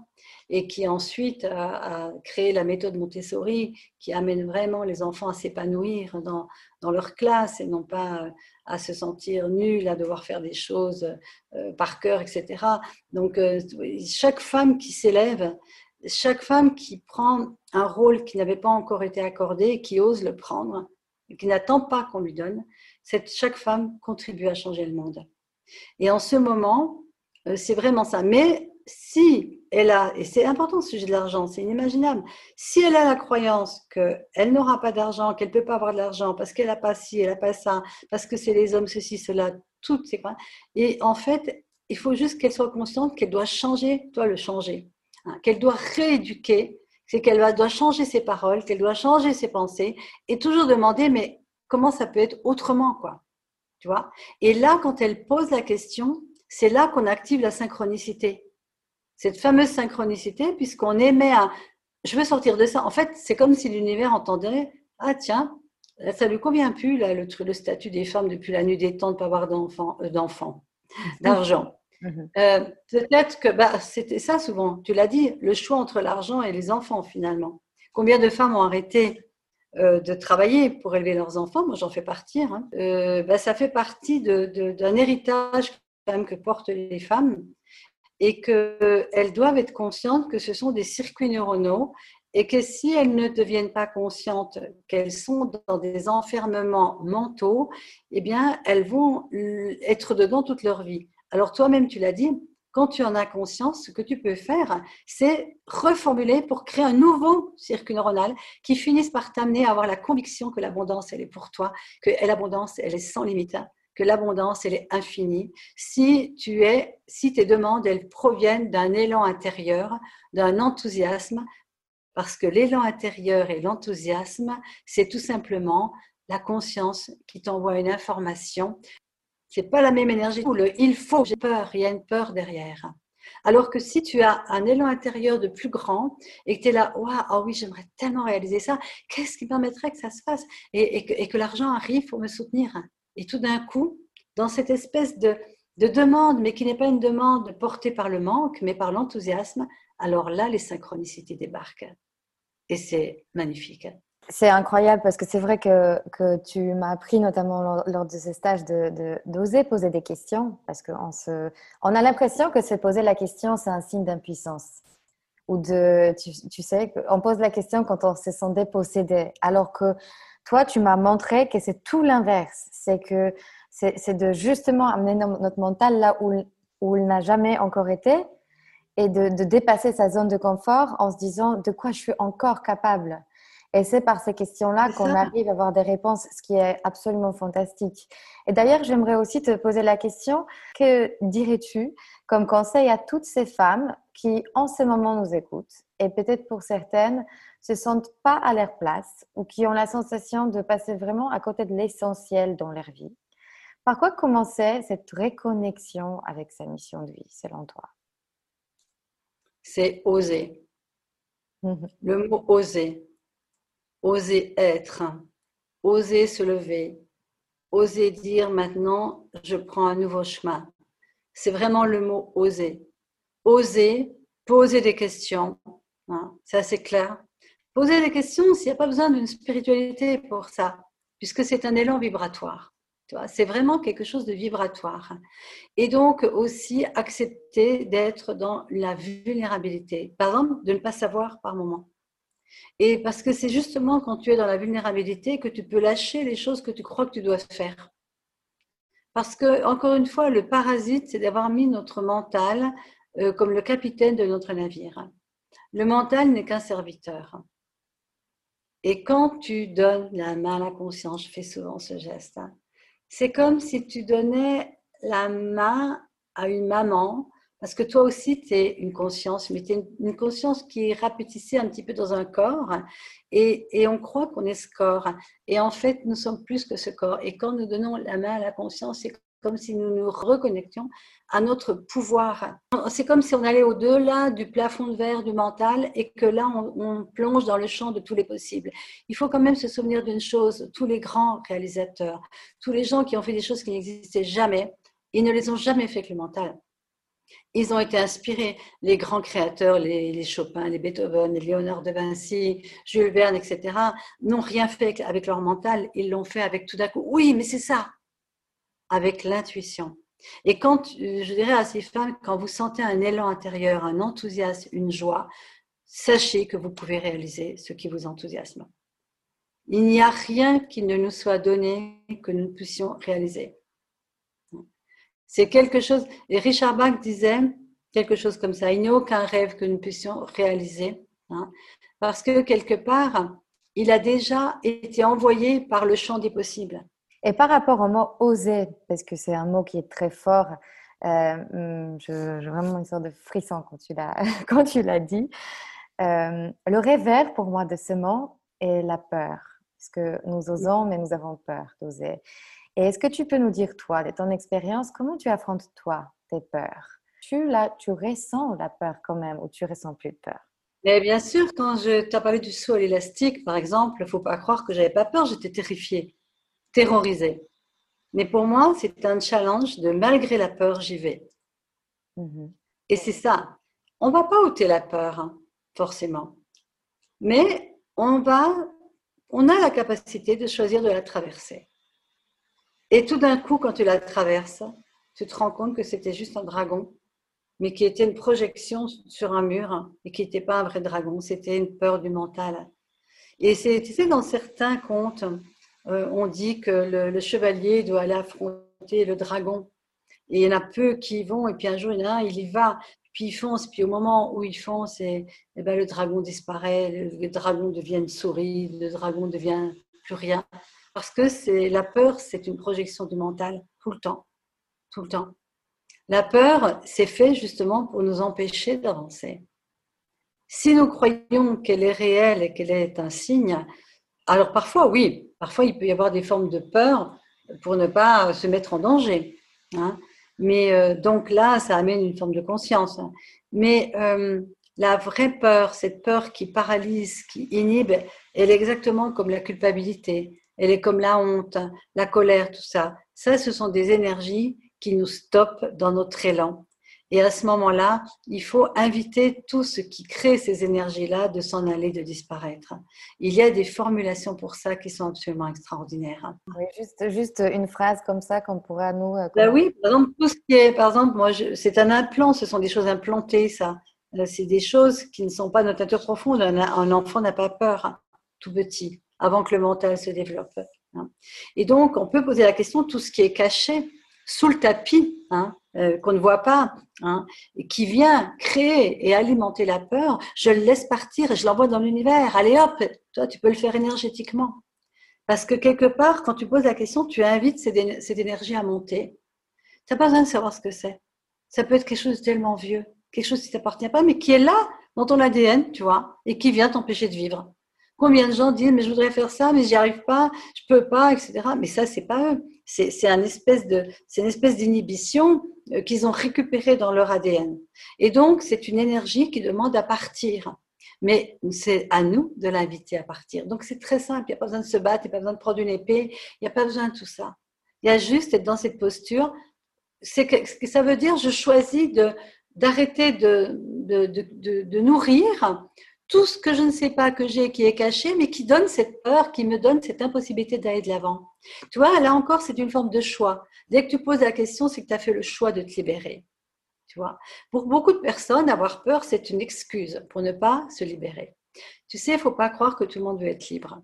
et qui ensuite a, créé la méthode Montessori, qui amène vraiment les enfants à s'épanouir dans, dans, leur classe et non pas à se sentir nuls, à devoir faire des choses euh, par cœur, etc. Donc, euh, chaque femme qui s'élève, chaque femme qui prend un rôle qui n'avait pas encore été accordé, qui ose le prendre, qui n'attend pas qu'on lui donne, chaque femme contribue à changer le monde. Et en ce moment, euh, c'est vraiment ça. Mais si elle a, et c'est important ce sujet de l'argent, c'est inimaginable, si elle a la croyance qu'elle n'aura pas d'argent, qu'elle ne peut pas avoir de l'argent parce qu'elle n'a pas ci, elle n'a pas ça, parce que c'est les hommes, ceci, cela, toutes ces croyances, et en fait, il faut juste qu'elle soit consciente qu'elle doit changer, toi le changer, hein, qu'elle doit rééduquer, c'est qu'elle doit changer ses paroles, qu'elle doit changer ses pensées et toujours demander mais comment ça peut être autrement quoi? Tu vois Et là quand elle pose la question, c'est là qu'on active la synchronicité. Cette fameuse synchronicité puisqu'on émet un je veux sortir de ça. En fait, c'est comme si l'univers entendait ah tiens, ça lui convient plus là, le, le statut des femmes depuis la nuit des temps de ne pas avoir d'enfants, euh, d'argent. Mhm. Euh, peut-être que bah, c'était ça souvent, tu l'as dit, le choix entre l'argent et les enfants finalement. Combien de femmes ont arrêté euh, de travailler pour élever leurs enfants Moi j'en fais partie. Bah, ça fait partie d'un héritage quand même que portent les femmes et qu'elles doivent être conscientes que ce sont des circuits neuronaux et que si elles ne deviennent pas conscientes qu'elles sont dans des enfermements mentaux, eh bien, elles vont être dedans toute leur vie. Alors toi-même, tu l'as dit, quand tu en as conscience, ce que tu peux faire, c'est reformuler pour créer un nouveau circuit neuronal qui finisse par t'amener à avoir la conviction que l'abondance, elle est pour toi, que l'abondance, elle est sans limite, que l'abondance, elle est infinie. Si tu es, si tes demandes, elles proviennent d'un élan intérieur, d'un enthousiasme, parce que l'élan intérieur et l'enthousiasme, c'est tout simplement la conscience qui t'envoie une information. C'est pas la même énergie. Le il faut, j'ai peur, il y a une peur derrière. Alors que si tu as un élan intérieur de plus grand et que tu es là, waouh, oh oui, j'aimerais tellement réaliser ça, qu'est-ce qui permettrait que ça se fasse? Et, que, l'argent arrive pour me soutenir Et tout d'un coup, dans cette espèce de demande, mais qui n'est pas une demande portée par le manque, mais par l'enthousiasme, alors là, les synchronicités débarquent et c'est magnifique. C'est incroyable parce que c'est vrai que, que tu m'as appris notamment lors, de ces stages d'oser de, poser des questions parce qu'on on a l'impression que se poser la question, c'est un signe d'impuissance. Ou de, tu, tu, sais, on pose la question quand on se sent dépossédé. Alors que toi, tu m'as montré que c'est tout l'inverse. C'est que c'est de justement amener notre mental là où, où il n'a jamais encore été et de, de, dépasser sa zone de confort en se disant de quoi je suis encore capable. Et c'est par ces questions-là qu'on arrive à avoir des réponses, ce qui est absolument fantastique. Et d'ailleurs, j'aimerais aussi te poser la question, que dirais-tu comme conseil à toutes ces femmes qui, en ce moment, nous écoutent et peut-être pour certaines, se sentent pas à leur place ou qui ont la sensation de passer vraiment à côté de l'essentiel dans leur vie? Par quoi commencer cette réconnexion avec sa mission de vie, selon toi? C'est oser. Mhm. Le mot oser. Oser être. Oser se lever. Oser dire maintenant, je prends un nouveau chemin. C'est vraiment le mot oser. Oser poser des questions. Hein, c'est assez clair. Poser des questions s'il n'y a pas besoin d'une spiritualité pour ça, puisque c'est un élan vibratoire. C'est vraiment quelque chose de vibratoire. Et donc aussi accepter d'être dans la vulnérabilité. Par exemple, de ne pas savoir par moment. Et parce que c'est justement quand tu es dans la vulnérabilité que tu peux lâcher les choses que tu crois que tu dois faire. Parce que, encore une fois, le parasite, c'est d'avoir mis notre mental euh, comme le capitaine de notre navire. Le mental n'est qu'un serviteur. Et quand tu donnes la main à la conscience, je fais souvent ce geste, hein, c'est comme si tu donnais la main à une maman, parce que toi aussi, tu es une conscience, mais tu es une, conscience qui est un petit peu dans un corps, et, on croit qu'on est ce corps. Et en fait, nous sommes plus que ce corps. Et quand nous donnons la main à la conscience, c'est comme si nous nous reconnections à notre pouvoir. C'est comme si on allait au-delà du plafond de verre du mental et que là, on, plonge dans le champ de tous les possibles. Il faut quand même se souvenir d'une chose, tous les grands réalisateurs, tous les gens qui ont fait des choses qui n'existaient jamais, ils ne les ont jamais fait avec le mental. Ils ont été inspirés, les grands créateurs, les, Chopin, les Beethoven, les Léonard de Vinci, Jules Verne, etc., n'ont rien fait avec leur mental, ils l'ont fait avec tout d'un coup. Oui, mais c'est ça, avec l'intuition. Et quand, je dirais à ces femmes, quand vous sentez un élan intérieur, un enthousiasme, une joie, sachez que vous pouvez réaliser ce qui vous enthousiasme. Il n'y a rien qui ne nous soit donné que nous puissions réaliser. C'est quelque chose, et Richard Bach disait quelque chose comme ça, il n'y a aucun rêve que nous puissions réaliser, hein, parce que quelque part, il a déjà été envoyé par le champ des possibles. Et par rapport au mot oser, parce que c'est un mot qui est très fort, Hmm, j'ai vraiment une sorte de frisson quand tu l'as, dit. le revers pour moi de ce mot est la peur. Parce que nous osons, mais nous avons peur d'oser. Et est-ce que tu peux nous dire, toi, de ton expérience, comment tu affrontes, toi, tes peurs? Tu, là, tu ressens la peur quand même ou tu ressens plus de peur? Mais bien sûr, quand je t'ai parlé du saut à l'élastique, par exemple, il ne faut pas croire que j'avais pas peur, j'étais terrifiée, terrorisée. Mais pour moi, c'est un challenge de malgré la peur, j'y vais. Mhm. Et c'est ça. On ne va pas ôter la peur, hein, forcément. Mais on va, on a la capacité de choisir de la traverser. Et tout d'un coup, quand tu la traverses, tu te rends compte que c'était juste un dragon, mais qui était une projection sur un mur et qui n'était pas un vrai dragon, c'était une peur du mental. Et c'est, tu sais, dans certains contes, euh, on dit que le, chevalier doit aller affronter le dragon. Et il y en a peu qui y vont, et puis un jour, il y en a un, il y va, puis il fonce, puis au moment où il fonce, et, et ben, le dragon disparaît, le, le dragon devient une souris, le dragon devient plus rien. Parce que c'est la peur, c'est une projection du mental tout le temps, tout le temps. La peur, c'est fait justement pour nous empêcher d'avancer. Si nous croyons qu'elle est réelle et qu'elle est un signe, alors parfois oui, parfois il peut y avoir des formes de peur pour ne pas se mettre en danger. Hein. Mais euh, donc là, ça amène une forme de conscience. Mais euh, la vraie peur, cette peur qui paralyse, qui inhibe, elle est exactement comme la culpabilité elle est comme la honte, la colère, tout ça. Ça, ce sont des énergies qui nous stoppent dans notre élan. Et à ce moment-là, il faut inviter tout ce qui crée ces énergies-là de s'en aller, de disparaître. Il y a des formulations pour ça qui sont absolument extraordinaires. Oui, juste, juste une phrase comme ça qu'on pourrait nous. Euh, ben oui, par exemple, tout ce qui est, par exemple, moi, c'est un implant, ce sont des choses implantées, ça. Euh, c'est des choses qui ne sont pas notre nature profonde. un enfant n'a pas peur, tout petit avant que le mental se développe. Hein. Et donc, on peut poser la question, tout ce qui est caché sous le tapis, hein, euh, qu'on ne voit pas, hein, et qui vient créer et alimenter la peur, je le laisse partir et je l'envoie dans l'univers. Allez hop, toi, tu peux le faire énergétiquement. Parce que quelque part, quand tu poses la question, tu invites cette, cette énergie à monter. Tu n'as pas besoin de savoir ce que c'est. Ça peut être quelque chose de tellement vieux, quelque chose qui ne t'appartient pas, mais qui est là dans ton ADN, tu vois, et qui vient t'empêcher de vivre. Combien de gens disent mais je voudrais faire ça, mais j'y arrive pas, je peux pas, etc. Mais ça c'est pas eux. C'est un une espèce d'inhibition euh, qu'ils ont récupérée dans leur ADN. Et donc c'est une énergie qui demande à partir. Mais c'est à nous de l'inviter à partir. Donc c'est très simple. Il n'y a pas besoin de se battre, il n'y a pas besoin de prendre une épée, il n'y a pas besoin de tout ça. Il y a juste être dans cette posture. C'est ça veut dire, je choisis de d'arrêter de, de, de, nourrir tout ce que je ne sais pas que j'ai qui est caché, mais qui donne cette peur, qui me donne cette impossibilité d'aller de l'avant. Tu vois, là encore, c'est une forme de choix. Dès que tu poses la question, c'est que tu as fait le choix de te libérer. Tu vois, pour beaucoup de personnes, avoir peur, c'est une excuse pour ne pas se libérer. Tu sais, il faut pas croire que tout le monde veut être libre.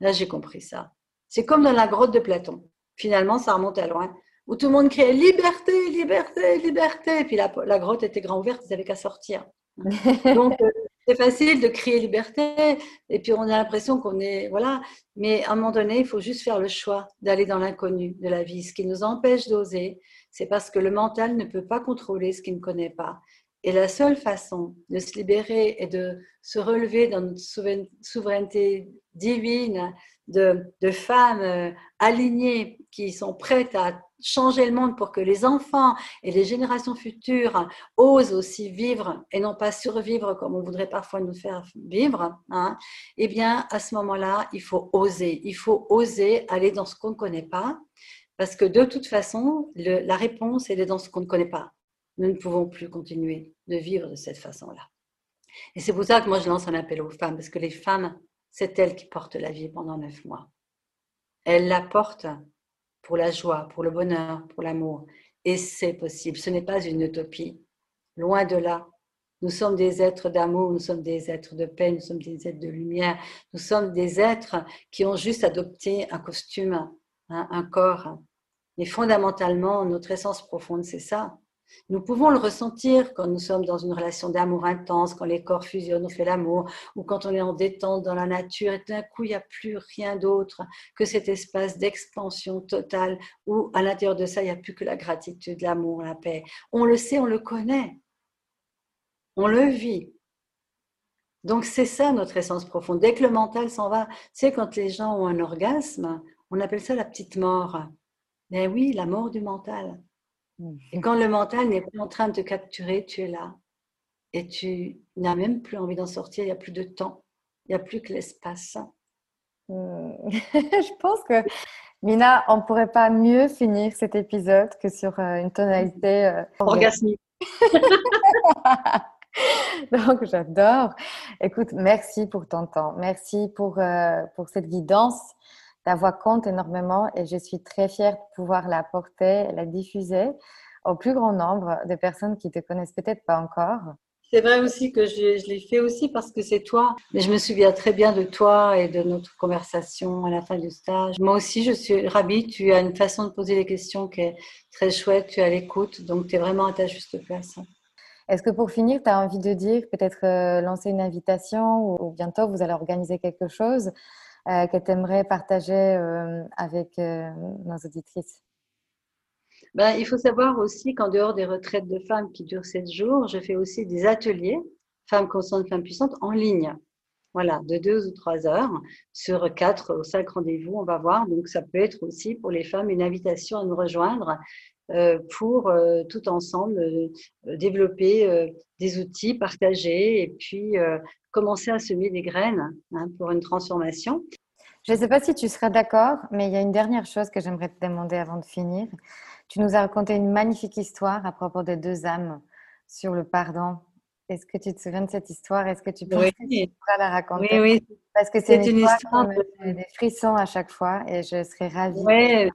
Là, j'ai compris ça. C'est comme dans la grotte de Platon. Finalement, ça remonte à loin, où tout le monde criait liberté, liberté, liberté. Et puis la, la grotte était grand ouverte, ils n'avaient qu'à sortir. Donc, euh, c'est facile de crier liberté, et puis on a l'impression qu'on est. Voilà. Mais à un moment donné, il faut juste faire le choix d'aller dans l'inconnu de la vie. Ce qui nous empêche d'oser, c'est parce que le mental ne peut pas contrôler ce qu'il ne connaît pas. Et la seule façon de se libérer et de se relever dans notre souveraineté divine de, de femmes euh, alignées qui sont prêtes à changer le monde pour que les enfants et les générations futures osent aussi vivre et non pas survivre comme on voudrait parfois nous faire vivre, hein, eh bien, à ce moment-là, il faut oser. Il faut oser aller dans ce qu'on ne connaît pas parce que de toute façon, la réponse, elle est dans ce qu'on ne connaît pas. Nous ne pouvons plus continuer de vivre de cette façon-là. Et c'est pour ça que moi, je lance un appel aux femmes parce que les femmes, c'est elles qui portent la vie pendant neuf mois. Elles la portent pour la joie, pour le bonheur, pour l'amour. Et c'est possible. Ce n'est pas une utopie. Loin de là. Nous sommes des êtres d'amour, nous sommes des êtres de paix, nous sommes des êtres de lumière, nous sommes des êtres qui ont juste adopté un costume, un corps. Mais fondamentalement, notre essence profonde, c'est ça. Nous pouvons le ressentir quand nous sommes dans une relation d'amour intense, quand les corps fusionnent, on fait l'amour, ou quand on est en détente dans la nature et d'un coup, il n'y a plus rien d'autre que cet espace d'expansion totale où à l'intérieur de ça, il n'y a plus que la gratitude, l'amour, la paix. On le sait, on le connaît. On le vit. Donc c'est ça notre essence profonde. Dès que le mental s'en va, sais, quand les gens ont un orgasme, on appelle ça la petite mort. Mais oui, la mort du mental. Et quand le mental n'est plus en train de te capturer, tu es là. Et tu n'as même plus envie d'en sortir, il n'y a plus de temps, il n'y a plus que l'espace. Hmm. Je pense que, Mina, on ne pourrait pas mieux finir cet épisode que sur euh, une tonalité euh, orgasmique. Donc, j'adore. Écoute, merci pour ton temps. Merci pour, euh, pour cette guidance. Ta voix compte énormément et je suis très fière de pouvoir la porter, la diffuser au plus grand nombre de personnes qui te connaissent peut-être pas encore. C'est vrai aussi que je, je l'ai fait aussi parce que c'est toi. Mais je me souviens très bien de toi et de notre conversation à la fin du stage. Moi aussi, je suis ravie. Tu as une façon de poser les questions qui est très chouette. Tu es à l'écoute. Donc, tu es vraiment à ta juste place. Est-ce que pour finir, tu as envie de dire, peut-être euh, lancer une invitation ou, bientôt vous allez organiser quelque chose? Euh, que tu aimerais partager euh, avec nos auditrices? Ben, Il faut savoir aussi qu'en dehors des retraites de femmes qui durent sept jours, je fais aussi des ateliers femmes conscientes, femmes puissantes en ligne. Voilà, de deux ou trois heures sur quatre ou cinq rendez-vous, on va voir. Donc, ça peut être aussi pour les femmes une invitation à nous rejoindre euh, pour euh, tout ensemble euh, développer des outils, partager et puis commencer à semer des graines hein, pour une transformation. Je ne sais pas si tu seras d'accord, mais il y a une dernière chose que j'aimerais te demander avant de finir. Tu nous as raconté une magnifique histoire à propos des deux âmes sur le pardon. Est-ce que tu te souviens de cette histoire? Est-ce que tu peux la raconter? Oui, oui. Parce que c'est une, histoire, qui me fait des frissons à chaque fois et je serais ravie. Oui,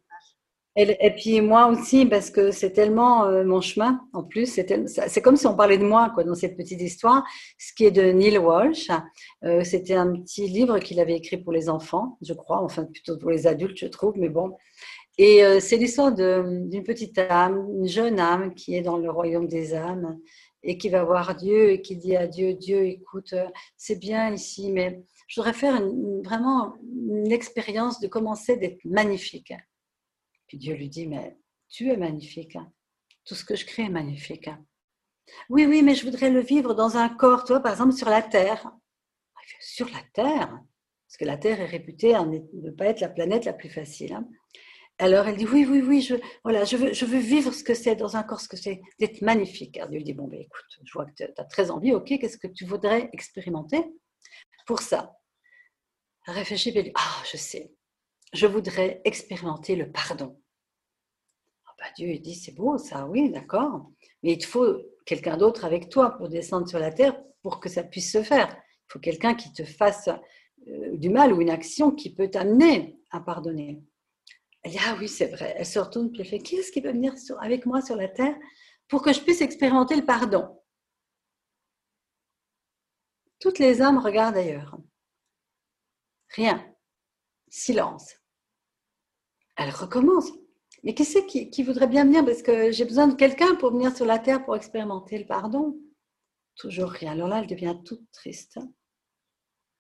et, puis moi aussi, parce que c'est tellement euh, mon chemin, en plus, c'est comme si on parlait de moi quoi, dans cette petite histoire. Ce qui est de Neil Walsh, euh, c'était un petit livre qu'il avait écrit pour les enfants, je crois, enfin plutôt pour les adultes, je trouve, mais bon. Et euh, c'est l'histoire d'une petite âme, une jeune âme qui est dans le royaume des âmes et qui va voir Dieu et qui dit à Dieu, Dieu, écoute, c'est bien ici, mais je voudrais faire vraiment une expérience de commencer d'être magnifique. Puis Dieu lui dit, mais tu es magnifique. Hein. Tout ce que je crée est magnifique. Hein. Oui, oui, mais je voudrais le vivre dans un corps, toi, par exemple, sur la Terre. Sur la Terre, parce que la Terre est réputée de ne pas être la planète la plus facile. Hein. Alors elle dit, oui, oui, oui, je, voilà, je, veux, vivre ce que c'est dans un corps, ce que c'est d'être magnifique. Alors Dieu lui dit, bon, ben, écoute, je vois que tu as très envie, ok, qu'est-ce que tu voudrais expérimenter pour ça? Réfléchis, et ah, je sais, je voudrais expérimenter le pardon. Ah bah, Dieu dit, c'est beau ça, oui, d'accord, mais il te faut quelqu'un d'autre avec toi pour descendre sur la terre pour que ça puisse se faire. Il faut quelqu'un qui te fasse euh, du mal ou une action qui peut t'amener à pardonner. Elle dit, ah oui, c'est vrai. Elle se retourne et elle fait, qui est-ce qui peut venir avec moi sur la terre pour que je puisse expérimenter le pardon? Toutes les âmes regardent ailleurs. Rien. Silence elle recommence. Mais qui c'est qui, voudrait bien venir? Parce que j'ai besoin de quelqu'un pour venir sur la terre pour expérimenter le pardon. Toujours rien. Alors là, elle devient toute triste.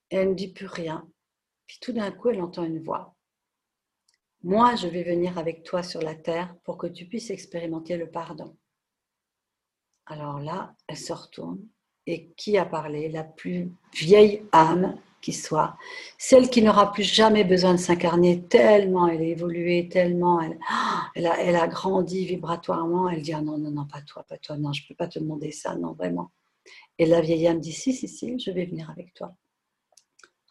Elle ne dit plus rien. Puis tout d'un coup, elle entend une voix. Moi, je vais venir avec toi sur la terre pour que tu puisses expérimenter le pardon. Alors là, elle se retourne. Et qui a parlé? La plus vieille âme qui soit, celle qui n'aura plus jamais besoin de s'incarner tellement elle a évolué, tellement elle, elle, a, elle a grandi vibratoirement, elle dit ah non, non, non, pas toi, pas toi, non, je ne peux pas te demander ça, non, vraiment. Et la vieille âme dit si, si, si, je vais venir avec toi.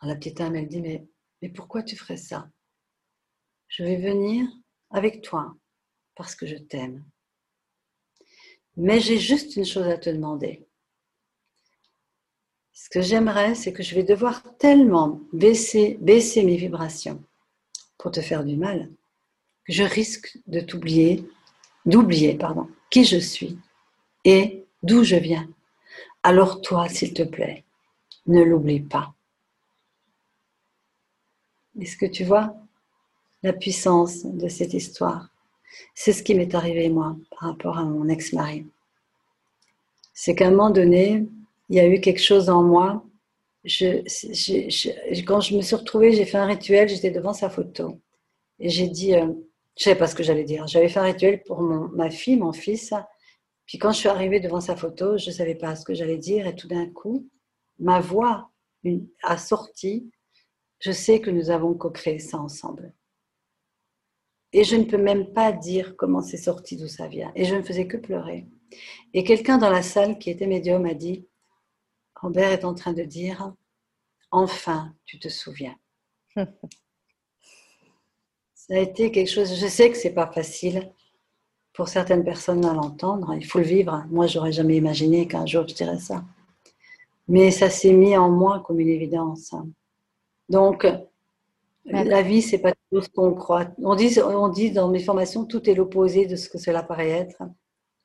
la petite âme, elle dit mais, mais pourquoi tu ferais ça? Je vais venir avec toi parce que je t'aime. Mais j'ai juste une chose à te demander ce que j'aimerais, c'est que je vais devoir tellement baisser, baisser mes vibrations pour te faire du mal, que je risque de t'oublier, d'oublier, pardon, qui je suis et d'où je viens. Alors toi, s'il te plaît, ne l'oublie pas. Est-ce que tu vois la puissance de cette histoire? C'est ce qui m'est arrivé, moi, par rapport à mon ex-mari. C'est qu'à un moment donné, il y a eu quelque chose en moi. Quand je me suis retrouvée, j'ai fait un rituel, j'étais devant sa photo. Et j'ai dit, euh, je ne savais pas ce que j'allais dire. J'avais fait un rituel pour ma fille, mon fils. Puis quand je suis arrivée devant sa photo, je ne savais pas ce que j'allais dire. Et tout d'un coup, ma voix a sorti. Je sais que nous avons co-créé ça ensemble. Et je ne peux même pas dire comment c'est sorti, d'où ça vient. Et je ne faisais que pleurer. Et quelqu'un dans la salle qui était médium a dit, Robert est en train de dire, enfin, tu te souviens. ça a été quelque chose, je sais que c'est pas facile pour certaines personnes à l'entendre, il faut le vivre. Moi, j'aurais jamais imaginé qu'un jour je dirais ça. Mais ça s'est mis en moi comme une évidence. Donc, la vie, c'est pas tout ce qu'on croit. On dit, on dit dans mes formations, tout est l'opposé de ce que cela paraît être,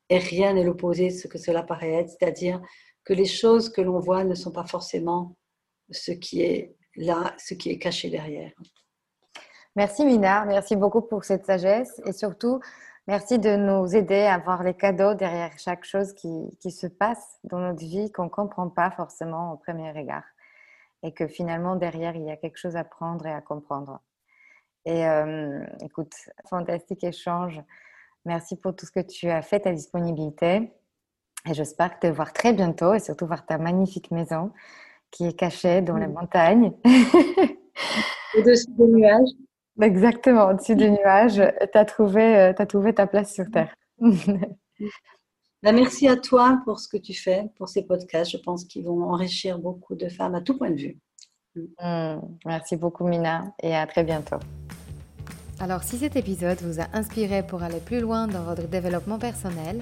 et rien n'est l'opposé de ce que cela paraît être. C'est-à-dire que les choses que l'on voit ne sont pas forcément ce qui est là, ce qui est caché derrière. Merci Mina, merci beaucoup pour cette sagesse et surtout merci de nous aider à voir les cadeaux derrière chaque chose qui, qui se passe dans notre vie qu'on ne comprend pas forcément au premier regard et que finalement derrière il y a quelque chose à prendre et à comprendre. Et euh, écoute, fantastique échange. Merci pour tout ce que tu as fait, ta disponibilité. Et j'espère te voir très bientôt et surtout voir ta magnifique maison qui est cachée dans les montagnes. Au-dessus des nuages. Exactement, au-dessus des nuages. Tu as, trouvé, euh, as trouvé ta place sur Terre. Bah, merci à toi pour ce que tu fais, pour ces podcasts. Je pense qu'ils vont enrichir beaucoup de femmes à tout point de vue. Mm. merci beaucoup, Mina, et à très bientôt. Alors, si cet épisode vous a inspiré pour aller plus loin dans votre développement personnel